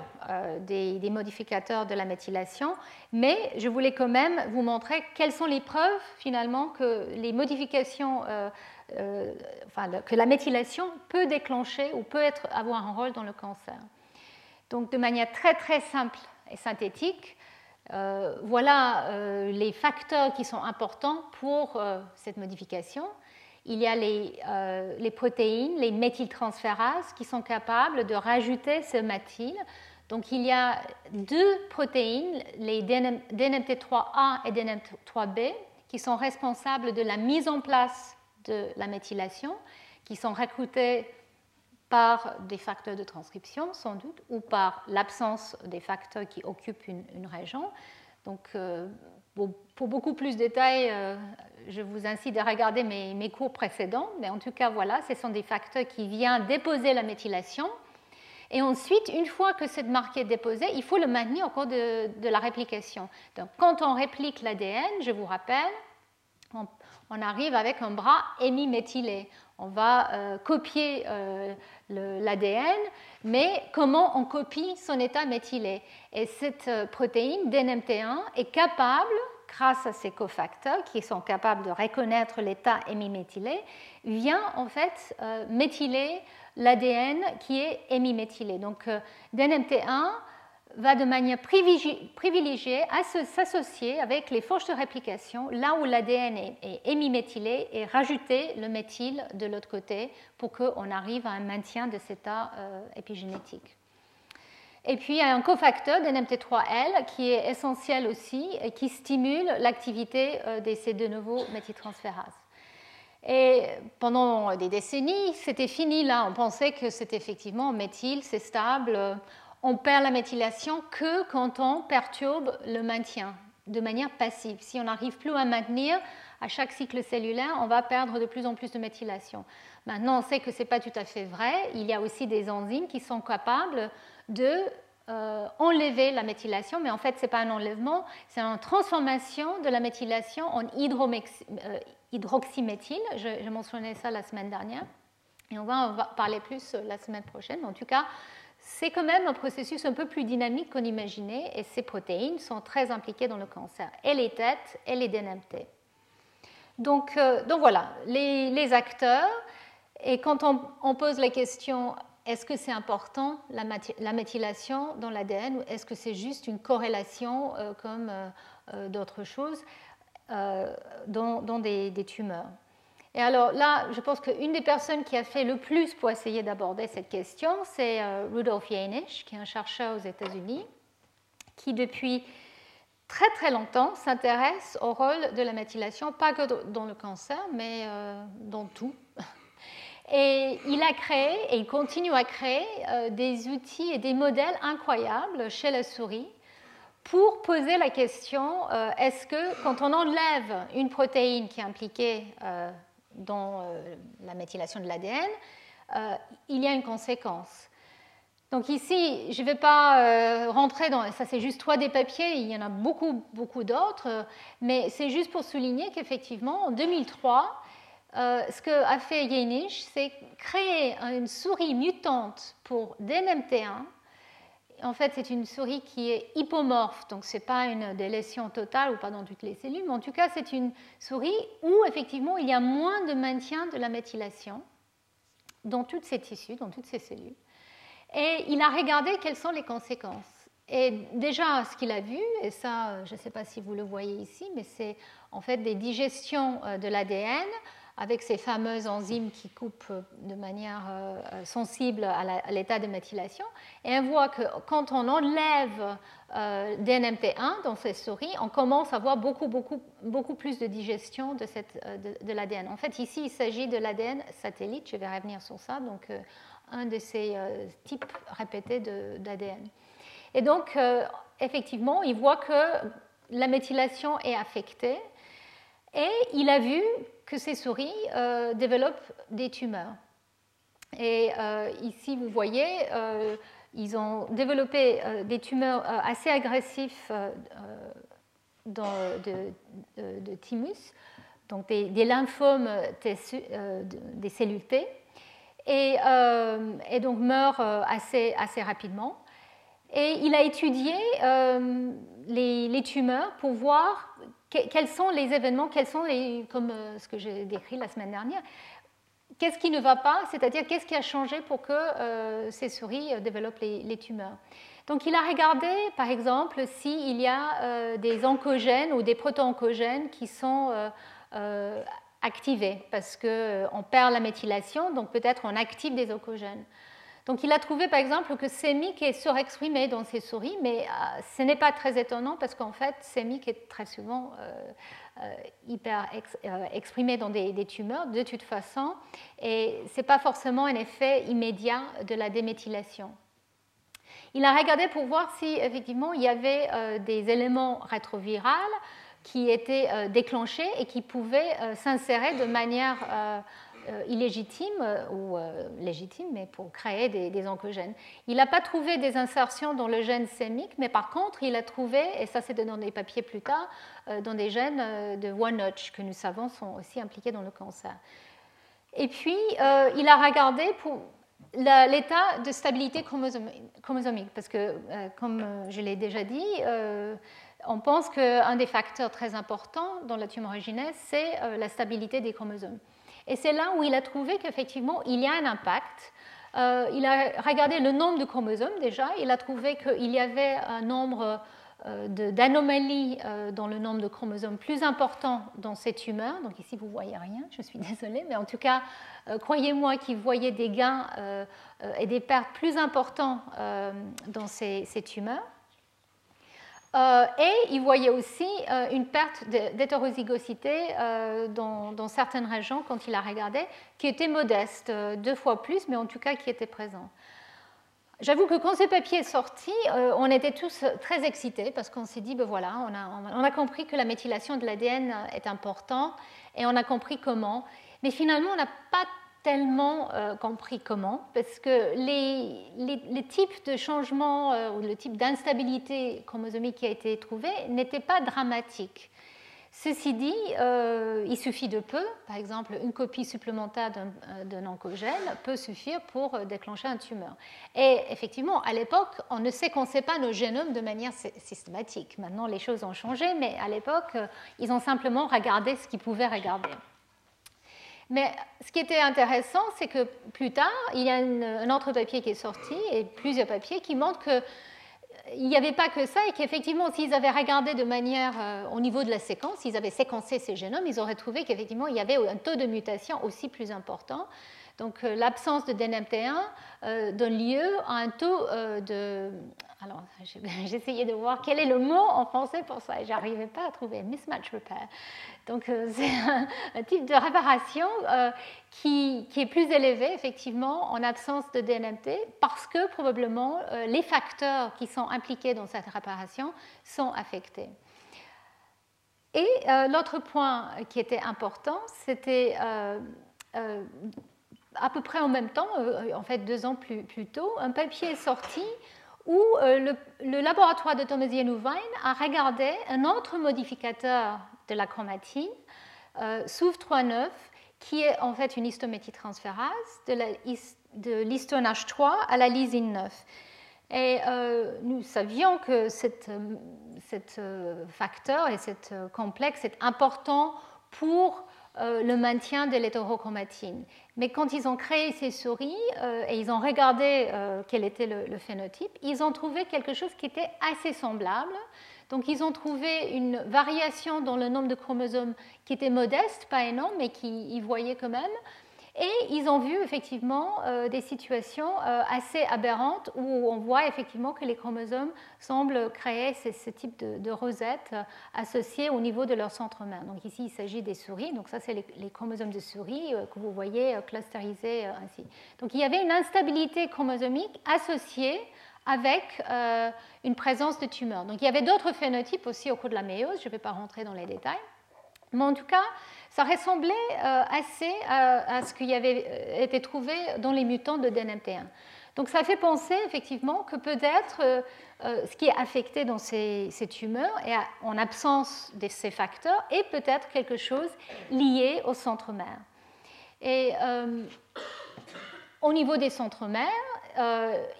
des, modificateurs de la méthylation. Mais je voulais quand même vous montrer quelles sont les preuves, finalement, que la méthylation peut déclencher ou peut avoir un rôle dans le cancer. Donc de manière très très simple et synthétique, euh, voilà euh, les facteurs qui sont importants pour euh, cette modification. Il y a les, protéines, les méthyltransférases, qui sont capables de rajouter ce méthyle. Donc il y a deux protéines, les DNMT3A et DNMT3B, qui sont responsables de la mise en place de la méthylation, qui sont recrutées par des facteurs de transcription, sans doute, ou par l'absence des facteurs qui occupent une, région. Donc, euh, pour, beaucoup plus de détails, euh, je vous incite à regarder mes, cours précédents, mais en tout cas, voilà, ce sont des facteurs qui viennent déposer la méthylation. Et ensuite, une fois que cette marque est déposée, il faut le maintenir au cours de, la réplication. Donc, quand on réplique l'ADN, je vous rappelle, on, arrive avec un bras hémiméthylé. On va euh, copier l'ADN, mais comment on copie son état méthylé. Et cette euh, protéine DNMT1 est capable, grâce à ces cofacteurs qui sont capables de reconnaître l'état hémiméthylé, vient en fait euh, méthyler l'ADN qui est hémiméthylé. Donc euh, DNMT1 va de manière privilégiée s'associer avec les forces de réplication là où l'ADN est hémiméthylé et rajouter le méthyle de l'autre côté pour qu'on arrive à un maintien de cet état euh, épigénétique. Et puis il y a un cofacteur d'NMT3L qui est essentiel aussi et qui stimule l'activité euh, de ces de nouveaux méthyltransférases. Et pendant des décennies, c'était fini là. On pensait que c'était effectivement méthyle, c'est stable, on perd la méthylation que quand on perturbe le maintien de manière passive. Si on n'arrive plus à maintenir à chaque cycle cellulaire, on va perdre de plus en plus de méthylation. Maintenant, on sait que ce n'est pas tout à fait vrai. Il y a aussi des enzymes qui sont capables de euh, enlever la méthylation, mais en fait, ce n'est pas un enlèvement, c'est une transformation de la méthylation en euh, hydroxyméthyle. Je, je, mentionnais ça la semaine dernière. Et on va en parler plus la semaine prochaine. En tout cas, c'est quand même un processus un peu plus dynamique qu'on imaginait et ces protéines sont très impliquées dans le cancer, et les têtes et les DNMT. Donc, euh, donc voilà, les, acteurs. Et quand on, pose la question est-ce que c'est important la, méthylation dans l'ADN ou est-ce que c'est juste une corrélation euh, comme euh, d'autres choses dans, des, tumeurs? Et alors là, je pense qu'une des personnes qui a fait le plus pour essayer d'aborder cette question, c'est Rudolf Jaenisch, qui est un chercheur aux États-Unis, qui depuis très très longtemps s'intéresse au rôle de la méthylation, pas que dans le cancer, mais euh, dans tout. [LAUGHS] Et il a créé, et il continue à créer, euh, des outils et des modèles incroyables chez la souris pour poser la question, euh, est-ce que quand on enlève une protéine qui est impliquée dans la méthylation de l'ADN, il y a une conséquence donc ici, je ne vais pas euh, rentrer dans... Ça, c'est juste trois des papiers, il y en a beaucoup, beaucoup d'autres, mais c'est juste pour souligner qu'effectivement, en 2003, euh, ce qu'a fait Jaenisch, c'est créer une souris mutante pour DNMT1. En fait, c'est une souris qui est hypomorphe, donc ce n'est pas une délétion totale ou pas dans toutes les cellules, mais en tout cas, c'est une souris où effectivement il y a moins de maintien de la méthylation dans tous ces tissus, dans toutes ces cellules. Et il a regardé quelles sont les conséquences. Et déjà, ce qu'il a vu, et ça, je ne sais pas si vous le voyez ici, mais c'est en fait des digestions euh, de l'ADN avec ces fameuses enzymes qui coupent euh, de manière euh, sensible à l'état de méthylation. Et on voit que quand on enlève DNMT1 dans ces souris, on commence à avoir beaucoup, beaucoup, beaucoup plus de digestion de, de, de l'ADN. En fait, ici, il s'agit de l'ADN satellite, je vais revenir sur ça. Donc, un de ces euh, types répétés d'ADN. Et donc, euh, effectivement, il voit que la méthylation est affectée et il a vu que ces souris euh, développent des tumeurs. Et ici, vous voyez, ils ont développé des tumeurs assez agressives de, thymus, donc des, lymphomes des cellules T euh, et, donc meurt euh, assez, rapidement. Et il a étudié euh, les, tumeurs pour voir quels sont les événements, quels sont les, comme ce que j'ai décrit la semaine dernière, qu'est-ce qui ne va pas, c'est-à-dire qu'est-ce qui a changé pour que ces souris développent les, tumeurs. Donc il a regardé, par exemple, s'il y a des oncogènes ou des proto-oncogènes qui sont activés parce qu'on euh, perd la méthylation, donc peut-être on active des oncogènes. Donc il a trouvé par exemple que CEMIC est surexprimé dans ces souris, mais euh, ce n'est pas très étonnant parce qu'en fait CEMIC est très souvent euh, hyper exprimé dans des, tumeurs de toute façon et ce n'est pas forcément un effet immédiat de la déméthylation. Il a regardé pour voir si effectivement il y avait des éléments rétrovirales qui étaient euh, déclenchés et qui pouvaient euh, s'insérer de manière euh, illégitime ou légitime, mais pour créer des, oncogènes. Il n'a pas trouvé des insertions dans le gène sémique, mais par contre, il a trouvé, et ça c'est dans des papiers plus tard, dans des gènes de One-Notch que nous savons sont aussi impliqués dans le cancer. Et puis, il a regardé pour l'état de stabilité chromosomique, parce que, comme je l'ai déjà dit, on pense qu'un des facteurs très importants dans la tumorigénèse, c'est euh, la stabilité des chromosomes. Et c'est là où il a trouvé qu'effectivement, il y a un impact. Euh, il a regardé le nombre de chromosomes déjà, il a trouvé qu'il y avait un nombre euh, d'anomalies dans le nombre de chromosomes plus important dans ces tumeurs. Donc ici, vous ne voyez rien, je suis [LAUGHS] désolée, mais en tout cas, croyez-moi qu'il voyait des gains et des pertes plus importants dans ces tumeurs. Euh, et il voyait aussi euh, une perte d'hétérozygosité euh, dans, certaines régions quand il a regardé, qui était modeste, deux fois plus, mais en tout cas qui était présent. J'avoue que quand ce papier est sorti, on était tous très excités parce qu'on s'est dit, ben voilà, on a, on a, compris que la méthylation de l'ADN est importante et on a compris comment. Mais finalement, on n'a pas tellement euh, compris comment, parce que les, les, types de changements euh, ou le type d'instabilité chromosomique qui a été trouvé n'étaient pas dramatiques. Ceci dit, euh, il suffit de peu, par exemple une copie supplémentaire d'un oncogène peut suffire pour déclencher un tumeur. Et effectivement, à l'époque, on ne séquençait pas nos génomes de manière systématique. Maintenant, les choses ont changé, mais à l'époque, ils ont simplement regardé ce qu'ils pouvaient regarder. Mais ce qui était intéressant, c'est que plus tard, il y a un autre papier qui est sorti et plusieurs papiers qui montrent que il n'y avait pas que ça et qu'effectivement, s'ils avaient regardé de manière au niveau de la séquence, s'ils avaient séquencé ces génomes, ils auraient trouvé qu'effectivement, il y avait un taux de mutation aussi plus important. Donc l'absence de DNMT1 donne lieu à un taux de alors, [LAUGHS] j'essayais de voir quel est le mot en français pour ça et j'arrivais pas à trouver mismatch repair. Donc, euh, [LAUGHS] c'est un, type de réparation euh, qui, est plus élevé, effectivement, en absence de DNMT, parce que probablement euh, les facteurs qui sont impliqués dans cette réparation sont affectés. Et l'autre point qui était important, c'était à peu près en même temps, en fait deux ans plus, tôt, un papier est sorti où euh, le, laboratoire de Thomasian Uvine a regardé un autre modificateur de la chromatine, euh, SUV39, qui est en fait une histométhyltransférase de l'histone H3 à la lysine 9. Et euh, nous savions que ce facteur et cette complexe est important pour euh, le maintien de l'hétérochromatine. Mais quand ils ont créé ces souris euh, et ils ont regardé euh, quel était le, phénotype, ils ont trouvé quelque chose qui était assez semblable. Donc ils ont trouvé une variation dans le nombre de chromosomes qui était modeste, pas énorme, mais qui y voyait quand même. Et ils ont vu effectivement euh, des situations euh, assez aberrantes où on voit effectivement que les chromosomes semblent créer ce, type de, rosette euh, associée au niveau de leur centre-main. Donc ici, il s'agit des souris. Donc ça, c'est les, chromosomes de souris que vous voyez clusterisés ainsi. Donc il y avait une instabilité chromosomique associée avec une présence de tumeurs. Donc il y avait d'autres phénotypes aussi au cours de la méiose. Je ne vais pas rentrer dans les détails. Mais en tout cas, ça ressemblait euh, assez à, ce qui avait euh, été trouvé dans les mutants de DNMT1. Donc ça fait penser effectivement que peut-être euh, ce qui est affecté dans ces, tumeurs, et en absence de ces facteurs, est peut-être quelque chose lié au centre mère. Et au niveau des centres mères,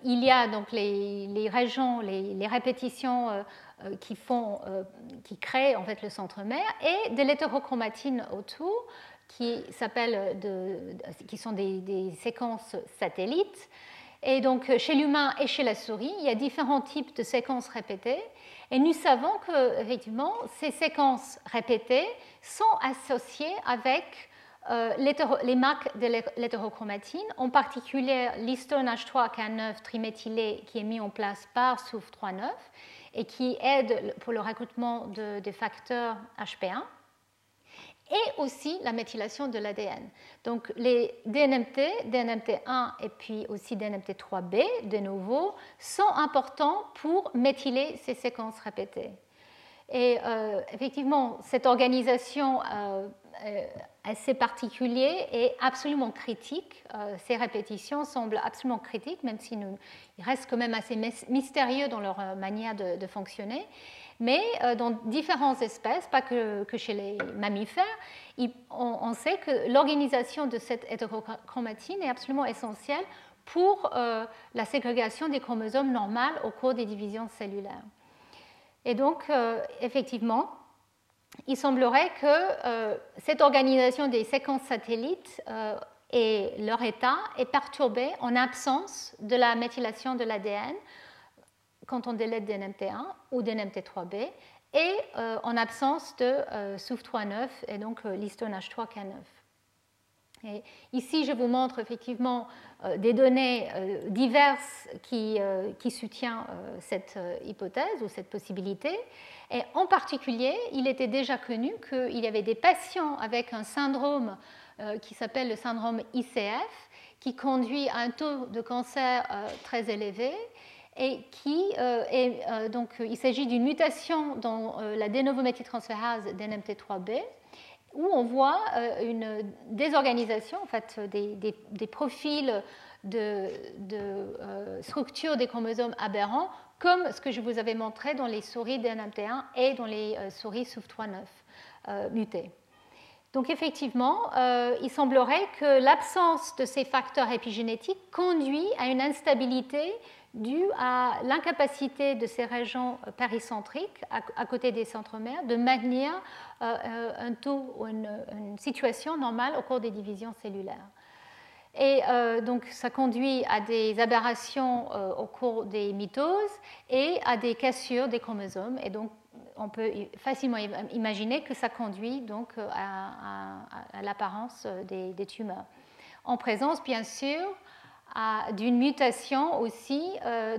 il y a donc les, régions, les, répétitions euh, euh, qui créent en fait le centre mère et de l'hétérochromatine autour qui, de, qui sont des, séquences satellites. Et donc chez l'humain et chez la souris, il y a différents types de séquences répétées. Et nous savons que effectivement, ces séquences répétées sont associées avec euh, les marques de l'hétérochromatine, en particulier l'histone H3K9 triméthylé qui est mis en place par SOUF39 et qui aide pour le recrutement de, des facteurs HP1 et aussi la méthylation de l'ADN. Donc les DNMT, DNMT1 et puis aussi DNMT3B, de nouveau, sont importants pour méthyler ces séquences répétées. Et euh, effectivement, cette organisation euh, euh, assez particulière et absolument critique. ces répétitions semblent absolument critiques, même s'ils restent quand même assez mystérieux dans leur manière de, fonctionner. Mais dans différentes espèces, pas que, chez les mammifères, on, sait que l'organisation de cette hétérochromatine est absolument essentielle pour la ségrégation des chromosomes normales au cours des divisions cellulaires. Et donc, euh, effectivement, il semblerait que euh, cette organisation des séquences satellites euh, et leur état est perturbé en absence de la méthylation de l'ADN quand on délète DNMT1 ou DNMT3B et en absence de SOUF39 et donc l'histone H3K9 ici, je vous montre effectivement euh, des données euh, diverses qui, euh, soutiennent cette hypothèse ou cette possibilité. Et en particulier, il était déjà connu qu'il y avait des patients avec un syndrome qui s'appelle le syndrome ICF, qui conduit à un taux de cancer très élevé et qui est, donc il s'agit d'une mutation dans la dénovométhyltransférase d'NMT3B où on voit euh, une désorganisation, en fait, des, profils de, euh, structure des chromosomes aberrants, comme ce que je vous avais montré dans les souris DNMT1 et dans les euh, souris SOUF39 mutées. Donc effectivement, il semblerait que l'absence de ces facteurs épigénétiques conduit à une instabilité dû à l'incapacité de ces régions péricentriques, à, côté des centres-mères, de maintenir euh, euh, un taux ou une, situation normale au cours des divisions cellulaires. Et donc, ça conduit à des aberrations au cours des mitoses et à des cassures des chromosomes. Et donc, on peut facilement imaginer que ça conduit donc à, l'apparence des, tumeurs. En présence, bien sûr, d'une mutation aussi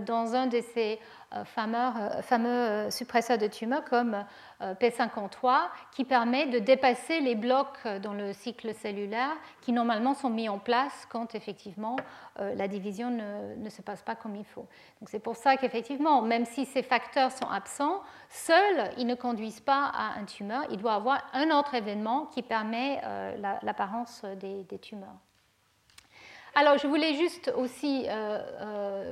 dans un de ces euh, fameux, euh, fameux euh, suppresseurs de tumeurs comme P53 qui permet de dépasser les blocs dans le cycle cellulaire qui normalement sont mis en place quand effectivement la division ne, se passe pas comme il faut. c'est pour ça qu'effectivement, même si ces facteurs sont absents, seuls ils ne conduisent pas à un tumeur. Il doit y avoir un autre événement qui permet l'apparence des, tumeurs. Alors je voulais juste aussi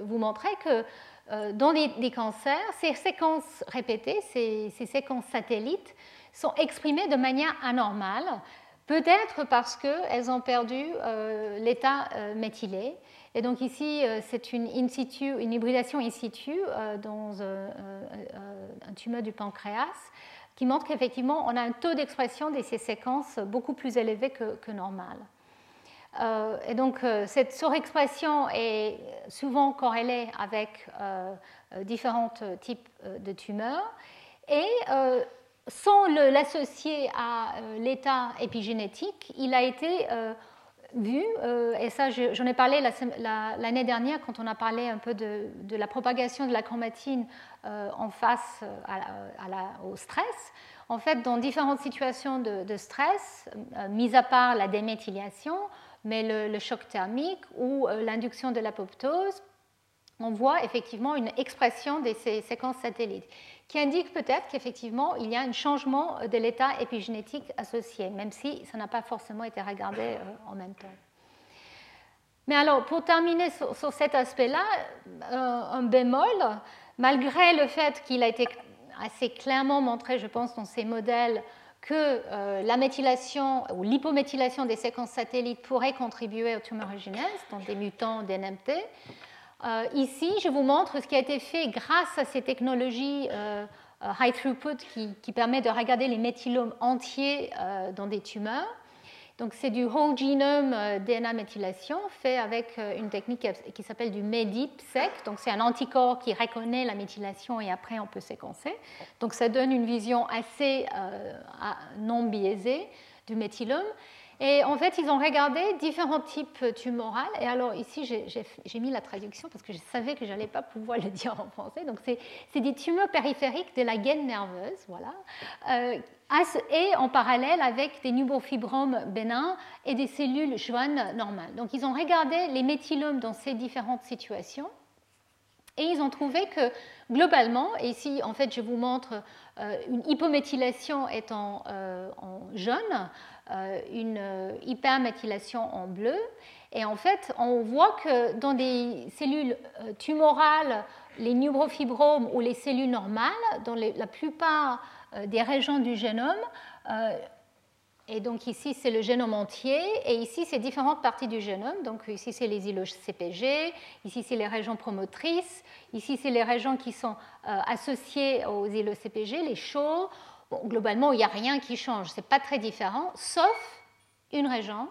vous montrer que euh, dans les, cancers, ces séquences répétées, ces, séquences satellites, sont exprimées de manière anormale, peut-être parce qu'elles ont perdu euh, l'état euh, méthylé. Et donc ici, c'est une, une hybridation in situ dans un tumeur du pancréas qui montre qu'effectivement, on a un taux d'expression de ces séquences beaucoup plus élevé que, que normal. Euh, et donc, euh, cette surexpression est souvent corrélée avec euh, différents types de tumeurs. Et sans l'associer à l'état épigénétique, il a été vu, et ça j'en ai parlé l'année dernière quand on a parlé un peu de, la propagation de la chromatine en face au stress. En fait, dans différentes situations de, stress, mis à part la déméthylation, mais le, choc thermique ou euh, l'induction de l'apoptose, on voit effectivement une expression de ces séquences satellites qui indique peut-être qu'effectivement il y a un changement de l'état épigénétique associé, même si ça n'a pas forcément été regardé euh, en même temps. Mais alors, pour terminer sur, cet aspect-là, euh, un bémol, malgré le fait qu'il a été assez clairement montré, je pense, dans ces modèles que euh, la méthylation ou l'hypométhylation des séquences satellites pourrait contribuer aux tumorigénèse dans des mutants d'NMT. Euh, ici, je vous montre ce qui a été fait grâce à ces technologies euh, high throughput qui, qui permettent de regarder les méthylomes entiers dans des tumeurs. Donc c'est du whole genome euh, DNA méthylation fait avec euh, une technique qui s'appelle du MEDIP-seq. Donc c'est un anticorps qui reconnaît la méthylation et après on peut séquencer. Donc ça donne une vision assez euh, non biaisée du méthylome. Et en fait, ils ont regardé différents types tumorales. Et alors ici, j'ai mis la traduction parce que je savais que je n'allais pas pouvoir le dire en français. Donc c'est des tumeurs périphériques de la gaine nerveuse, voilà, euh, et en parallèle avec des neurofibromes bénins et des cellules jaunes normales. Donc ils ont regardé les méthylomes dans ces différentes situations. Et ils ont trouvé que globalement, et ici en fait je vous montre euh, une hypométhylation étant euh, en jaune, une euh, hyperméthylation en bleu. Et en fait, on voit que dans des cellules euh, tumorales, les neurofibromes ou les cellules normales, dans la plupart des régions du génome, et donc ici c'est le génome entier, et ici c'est différentes parties du génome. Donc ici c'est les îlots CPG, ici c'est les régions promotrices, ici c'est les régions qui sont associées aux îlots CPG, les chauds globalement, il n'y a rien qui change, ce n'est pas très différent, sauf une région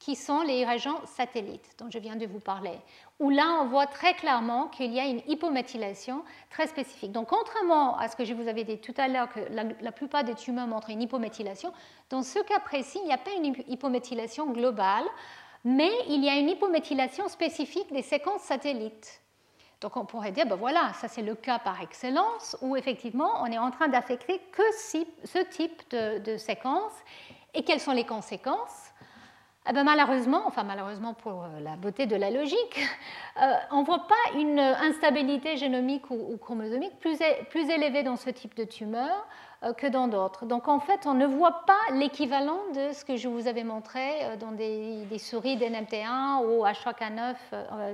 qui sont les régions satellites dont je viens de vous parler, où là on voit très clairement qu'il y a une hypométhylation très spécifique. Donc contrairement à ce que je vous avais dit tout à l'heure, que la, plupart des tumeurs montrent une hypométhylation, dans ce cas précis, il n'y a pas une hypométhylation globale, mais il y a une hypométhylation spécifique des séquences satellites. Donc on pourrait dire, ben voilà, ça c'est le cas par excellence où effectivement on est en train d'affecter que ce type de, séquence. Et quelles sont les conséquences? Eh ben malheureusement, enfin malheureusement pour euh, la beauté de la logique, euh, on ne voit pas une instabilité génomique ou, chromosomique plus, élevée dans ce type de tumeur que dans d'autres. Donc en fait, on ne voit pas l'équivalent de ce que je vous avais montré dans des, souris d'NMT1 ou HK9,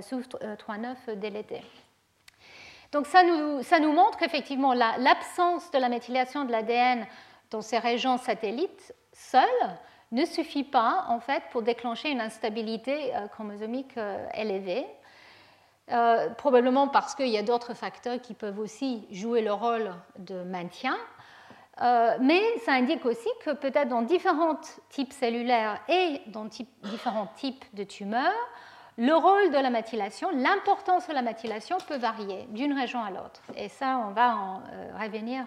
SUF39 délété. Donc ça nous, ça nous montre qu'effectivement l'absence de la méthylation de l'ADN dans ces régions satellites seule ne suffit pas en fait pour déclencher une instabilité euh, chromosomique euh, élevée. Euh, probablement parce qu'il y a d'autres facteurs qui peuvent aussi jouer le rôle de maintien. Mais ça indique aussi que peut-être dans différents types cellulaires et dans différents types de tumeurs, le rôle de la méthylation, l'importance de la méthylation peut varier d'une région à l'autre. Et ça, on va en revenir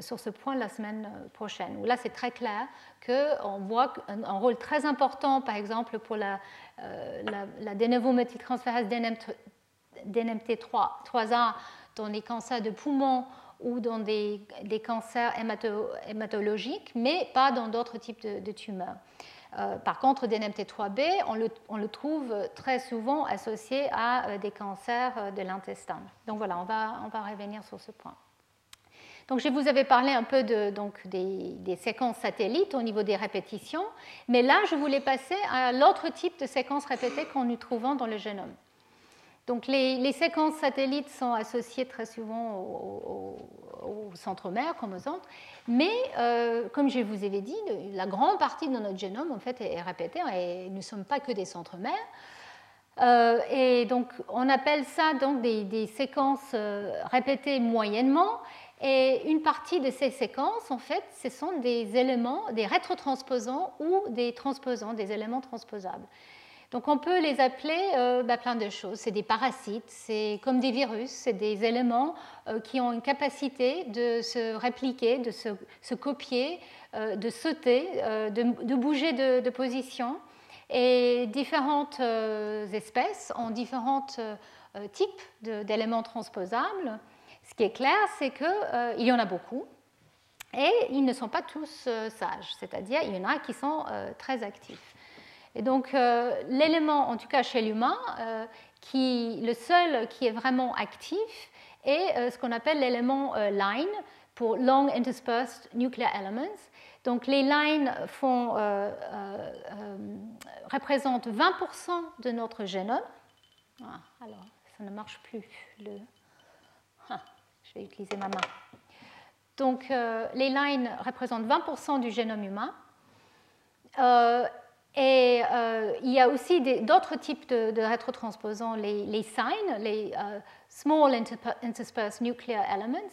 sur ce point la semaine prochaine, là c'est très clair qu'on voit un, rôle très important, par exemple, pour la, euh, la, la dénovométhyltransférase DNMT3A dans les cancers de poumon ou dans des, cancers hématologiques, mais pas dans d'autres types de, tumeurs. Euh, par contre, DNMT3B, on le, trouve très souvent associé à euh, des cancers de l'intestin. Donc voilà, on va, revenir sur ce point. Donc, je vous avais parlé un peu des, séquences satellites au niveau des répétitions, mais là, je voulais passer à l'autre type de séquences répétées qu'on nous trouvons dans le génome. Donc, les, séquences satellites sont associées très souvent au, centromère, chromosomes, mais euh, comme je vous avais dit, la grande partie de notre génome en fait est répétée et nous ne sommes pas que des centromères. Euh, et donc, on appelle ça donc des, des séquences euh, répétées moyennement. Et une partie de ces séquences, en fait, ce sont des éléments, des rétrotransposants ou des transposants, des éléments transposables. Donc on peut les appeler euh, bah, plein de choses. C'est des parasites, c'est comme des virus, c'est des éléments euh, qui ont une capacité de se répliquer, de se, copier, euh, de sauter, de, bouger de, de, position. Et différentes espèces ont différents types d'éléments transposables. Ce qui est clair, c'est qu'il y en a beaucoup et ils ne sont pas tous sages, c'est-à-dire il y en a qui sont très actifs. Et donc l'élément, en tout cas chez l'humain, qui, le seul qui est vraiment actif est ce qu'on appelle l'élément line pour Long Interspersed Nuclear Elements. Donc les lines représentent 20% de notre génome. Ah, alors, ça ne marche plus. Ah je vais utiliser ma main. Donc, euh, les lines représentent 20% du génome humain. Euh, et euh, il y a aussi d'autres types de, rétrotransposants, les, les signes, les Small Interspersed Nuclear Elements,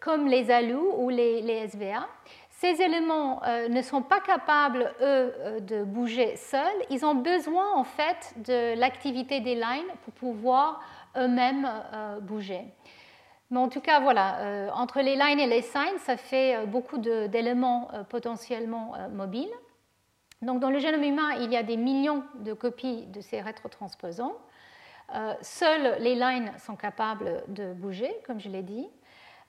comme les ALU ou les, les SVA. Ces éléments ne sont pas capables, eux, de bouger seuls. Ils ont besoin, en fait, de l'activité des lines pour pouvoir eux-mêmes bouger. Mais en tout cas, voilà, euh, entre les lines et les signs, ça fait euh, beaucoup d'éléments euh, potentiellement mobiles. Donc, dans le génome humain, il y a des millions de copies de ces rétrotransposants. seuls les lines sont capables de bouger, comme je l'ai dit.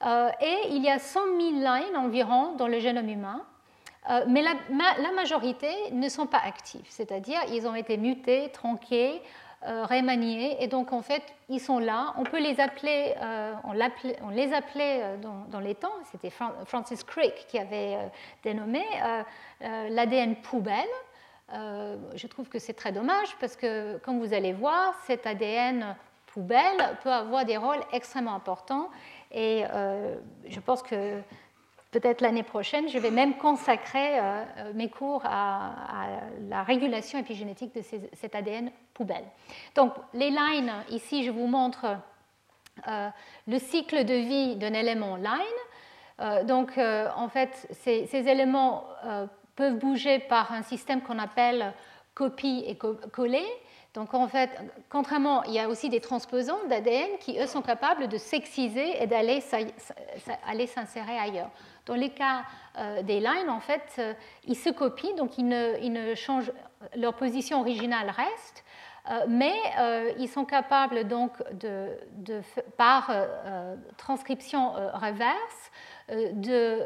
et il y a 100 000 lines environ dans le génome humain. mais la, la, majorité ne sont pas actifs, c'est-à-dire ils ont été mutés, tronqués, euh, remaniés. Et donc, en fait, ils sont là. On peut les appeler, euh, on, on, les appelait euh, dans, les temps, c'était Francis Crick qui avait dénommé l'ADN poubelle. je trouve que c'est très dommage parce que, comme vous allez voir, cet ADN poubelle peut avoir des rôles extrêmement importants. Et je pense que peut-être l'année prochaine, je vais même consacrer euh, euh, mes cours à, la régulation épigénétique de cet ADN poubelle. Donc, les lines, ici, je vous montre euh, le cycle de vie d'un élément line. donc, en fait, ces, éléments peuvent bouger par un système qu'on appelle copie et coller. Donc en fait, contrairement, il y a aussi des transposants d'ADN qui, eux, sont capables de s'exciser et d'aller s'insérer ailleurs. Dans les cas euh, des lines, en fait, euh, ils se copient, donc ils ne, changent, leur position originale reste, euh, mais ils sont capables donc de, par transcription reverse de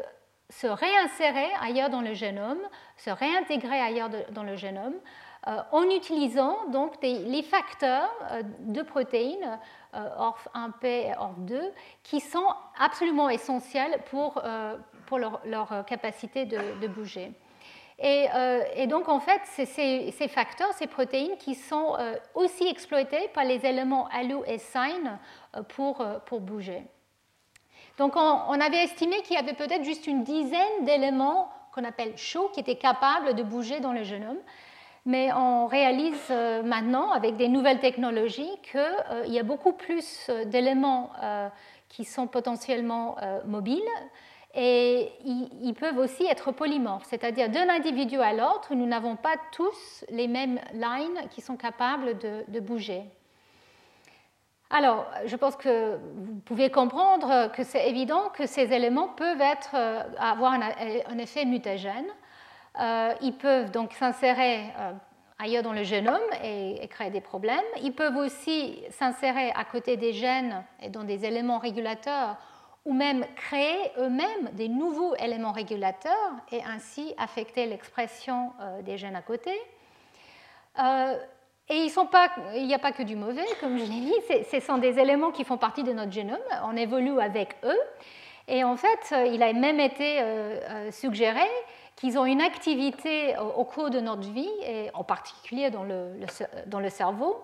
se réinsérer ailleurs dans le génome, se réintégrer ailleurs dans le génome, en utilisant donc les facteurs de protéines ORF1P et ORF2 qui sont absolument essentiels pour, pour leur, euh, capacité de, bouger. Euh, et, donc, en fait, c'est ces, facteurs, ces protéines qui sont euh, aussi exploités par les éléments ALU et SINE pour, pour bouger. Donc, on, avait estimé qu'il y avait peut-être juste une dizaine d'éléments qu'on appelle chauds qui étaient capables de bouger dans le génome. Mais on réalise maintenant, avec des nouvelles technologies, qu'il y a beaucoup plus d'éléments qui sont potentiellement mobiles Et ils peuvent aussi être polymorphes, c'est-à-dire d'un individu à l'autre, nous n'avons pas tous les mêmes lines qui sont capables de, bouger. Alors, je pense que vous pouvez comprendre que c'est évident que ces éléments peuvent être, euh, avoir un, effet mutagène. Euh, ils peuvent donc s'insérer euh, ailleurs dans le génome et, créer des problèmes. Ils peuvent aussi s'insérer à côté des gènes et dans des éléments régulateurs ou même créer eux-mêmes des nouveaux éléments régulateurs et ainsi affecter l'expression euh, des gènes à côté. Euh, et ils sont pas, il n'y a pas que du mauvais, comme je l'ai dit, ce sont des éléments qui font partie de notre génome, on évolue avec eux. Et en fait, il a même été euh, suggéré qu'ils ont une activité au, cours de notre vie, et en particulier dans le, dans le cerveau.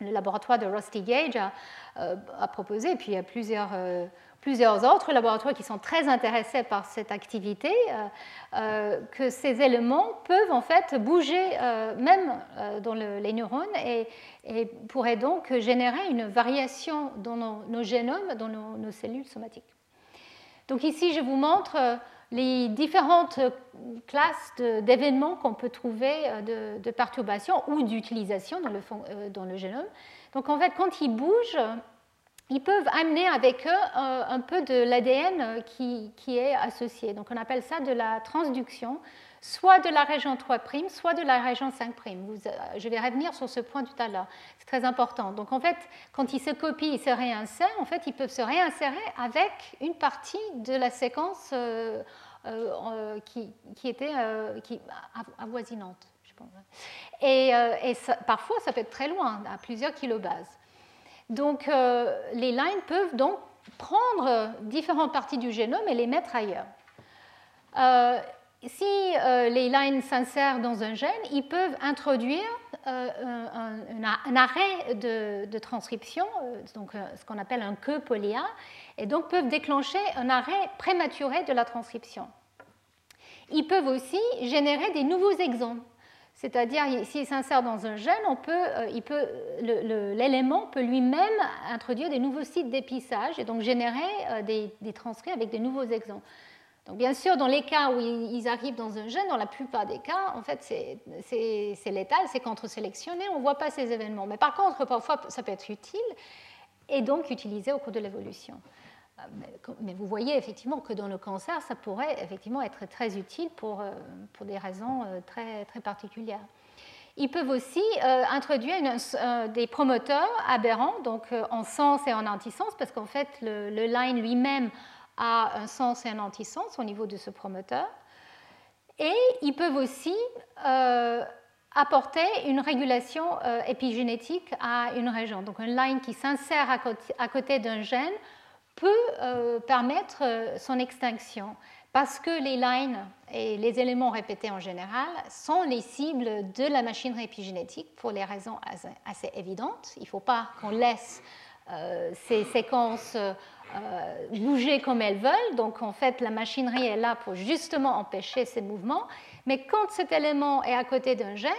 Le laboratoire de Rusty Gage a, proposé, puis il y a plusieurs plusieurs autres laboratoires qui sont très intéressés par cette activité, euh, euh, que ces éléments peuvent en fait bouger euh, même dans les neurones et, pourraient donc générer une variation dans nos, génomes, dans nos, cellules somatiques. Donc ici, je vous montre les différentes classes d'événements qu'on peut trouver de, de perturbations ou d'utilisation dans le, dans le génome. Donc en fait, quand ils bougent, ils peuvent amener avec eux euh, un peu de l'ADN euh, qui, est associé. Donc on appelle ça de la transduction, soit de la région 3', soit de la région 5'. Euh, je vais revenir sur ce point tout à l'heure. C'est très important. Donc en fait, quand ils se copient, ils se réinsèrent, en fait, ils peuvent se réinsérer avec une partie de la séquence qui, était avoisinante. Je pense. Et, parfois, ça peut être très loin, à plusieurs kilobases. Donc euh, les lines peuvent donc prendre différentes parties du génome et les mettre ailleurs. Euh, si euh, les lines s'insèrent dans un gène, ils peuvent introduire un, arrêt de, transcription, donc ce qu'on appelle un queue polia, et donc peuvent déclencher un arrêt prématuré de la transcription. Ils peuvent aussi générer des nouveaux exons. C'est-à-dire, s'il s'insère dans un gène, euh, l'élément peut, lui-même introduire des nouveaux sites d'épissage et donc générer euh, des, transcrits avec des nouveaux exons. Donc, bien sûr, dans les cas où ils arrivent dans un gène, dans la plupart des cas, en fait, c'est létal, c'est contre-sélectionné, on ne voit pas ces événements. Mais par contre, parfois, ça peut être utile et donc utilisé au cours de l'évolution. Euh, mais vous voyez effectivement que dans le cancer, ça pourrait effectivement être très utile pour, euh, pour des raisons euh, très, très particulières. Ils peuvent aussi introduire des promoteurs aberrants, donc en sens et en antisens, parce qu'en fait, le, line lui-même a un sens et un antisens au niveau de ce promoteur. Et ils peuvent aussi apporter une régulation épigénétique à une région. Donc, un line qui s'insère à côté d'un gène peut euh, permettre euh, son extinction parce que les lines et les éléments répétés en général sont les cibles de la machinerie épigénétique pour les raisons assez évidentes. Il ne faut pas qu'on laisse euh, ces séquences bouger comme elles veulent. Donc en fait, la machinerie est là pour justement empêcher ces mouvements. Mais quand cet élément est à côté d'un gène,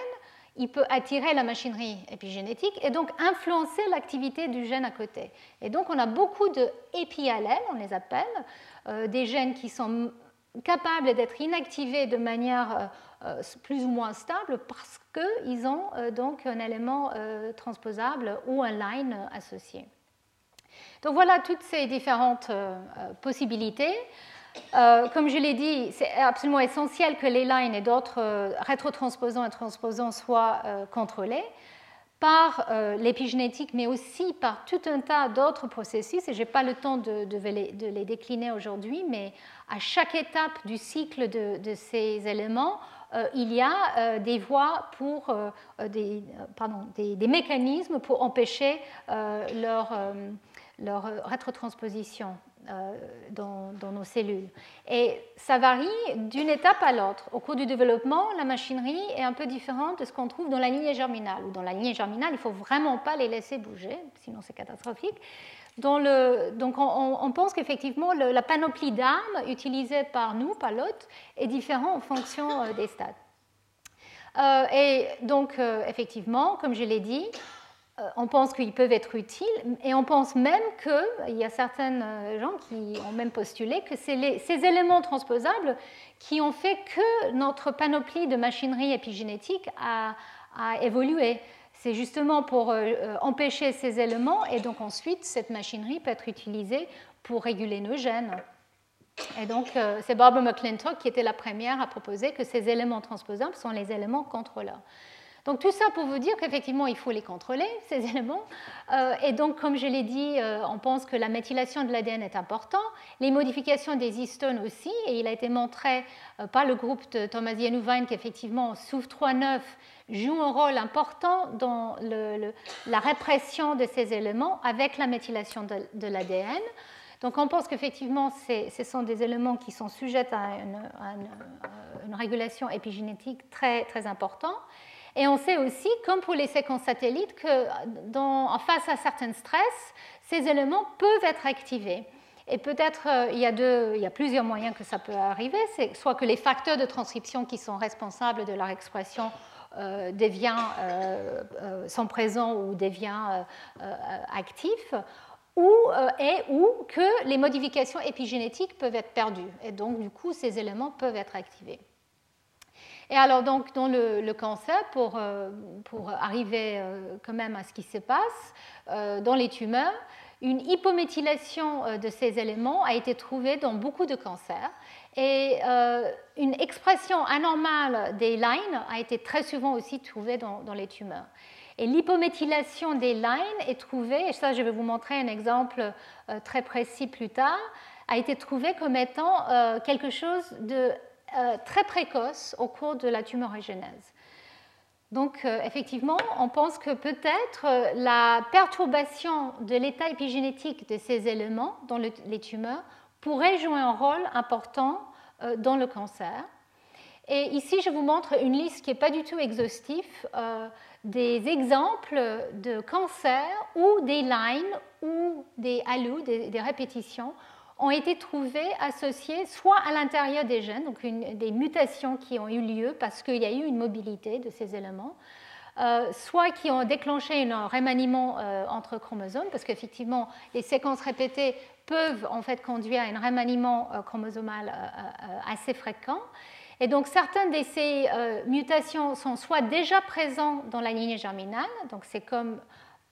il peut attirer la machinerie épigénétique et donc influencer l'activité du gène à côté. Et donc on a beaucoup de épiallèles, on les appelle, euh, des gènes qui sont capables d'être inactivés de manière euh, euh, plus ou moins stable parce qu'ils ont donc un élément transposable ou un line associé. Donc voilà toutes ces différentes possibilités. Euh, comme je l'ai dit, c'est absolument essentiel que les lines et d'autres euh, rétrotransposants et transposants soient euh, contrôlés par l'épigénétique, mais aussi par tout un tas d'autres processus. Et je n'ai pas le temps de, les, décliner aujourd'hui, mais à chaque étape du cycle de, ces éléments, il y a des voies pour des, pardon, des, mécanismes pour empêcher leur rétrotransposition. Euh, dans, nos cellules. Et ça varie d'une étape à l'autre. Au cours du développement, la machinerie est un peu différente de ce qu'on trouve dans la lignée germinale. Ou dans la lignée germinale, il ne faut vraiment pas les laisser bouger, sinon c'est catastrophique. Donc on, pense qu'effectivement la panoplie d'armes utilisée par nous, par l'hôte, est différente en fonction euh, des stades. Euh, et donc effectivement, comme je l'ai dit, on pense qu'ils peuvent être utiles et on pense même qu'il y a certains gens qui ont même postulé que c'est ces éléments transposables qui ont fait que notre panoplie de machinerie épigénétique a, a évolué. C'est justement pour empêcher ces éléments et donc ensuite cette machinerie peut être utilisée pour réguler nos gènes. Et donc, euh, c'est Barbara McClintock qui était la première à proposer que ces éléments transposables sont les éléments contrôleurs. Donc tout ça pour vous dire qu'effectivement, il faut les contrôler, [LAUGHS] ces éléments. Euh, et donc, comme je l'ai dit, euh, on pense que la méthylation de l'ADN est importante, les modifications des histones aussi, et il a été montré par le groupe de Thomas Yanuvine qu'effectivement, SOUF3-9 joue un rôle important dans la répression de ces éléments avec la méthylation de l'ADN. Donc on pense qu'effectivement, ce sont des éléments qui sont sujets à une, régulation épigénétique très, très importante. Et on sait aussi, comme pour les séquences satellites, que en face à certains stress, ces éléments peuvent être activés. Et peut-être euh, il, y a plusieurs moyens que ça peut arriver. C'est soit que les facteurs de transcription qui sont responsables de leur expression euh, euh, sont présents ou deviennent actifs, ou, euh, et ou que les modifications épigénétiques peuvent être perdues. Et donc, du coup, ces éléments peuvent être activés. Et alors, donc, dans le, cancer, pour, euh, pour arriver euh, quand même à ce qui se passe, dans les tumeurs, une hypométhylation de ces éléments a été trouvée dans beaucoup de cancers. Et une expression anormale des lines a été très souvent aussi trouvée dans, dans les tumeurs. Et l'hypométhylation des lines est trouvée, et ça je vais vous montrer un exemple euh, très précis plus tard, a été trouvée comme étant euh, quelque chose de euh, très précoce au cours de la tumorigénèse. Donc effectivement, on pense que peut-être la perturbation de l'état épigénétique de ces éléments dans les tumeurs pourrait jouer un rôle important dans le cancer. Et ici, je vous montre une liste qui n'est pas du tout exhaustive des exemples de cancers où des lines ou des halus, des, répétitions, ont été trouvés associés soit à l'intérieur des gènes, donc des mutations qui ont eu lieu parce qu'il y a eu une mobilité de ces éléments, euh, soit qui ont déclenché un remaniement euh, entre chromosomes, parce qu'effectivement, les séquences répétées peuvent en fait conduire à un remaniement euh, chromosomal assez fréquent. Et donc certaines de ces euh, mutations sont soit déjà présentes dans la lignée germinale, donc c'est comme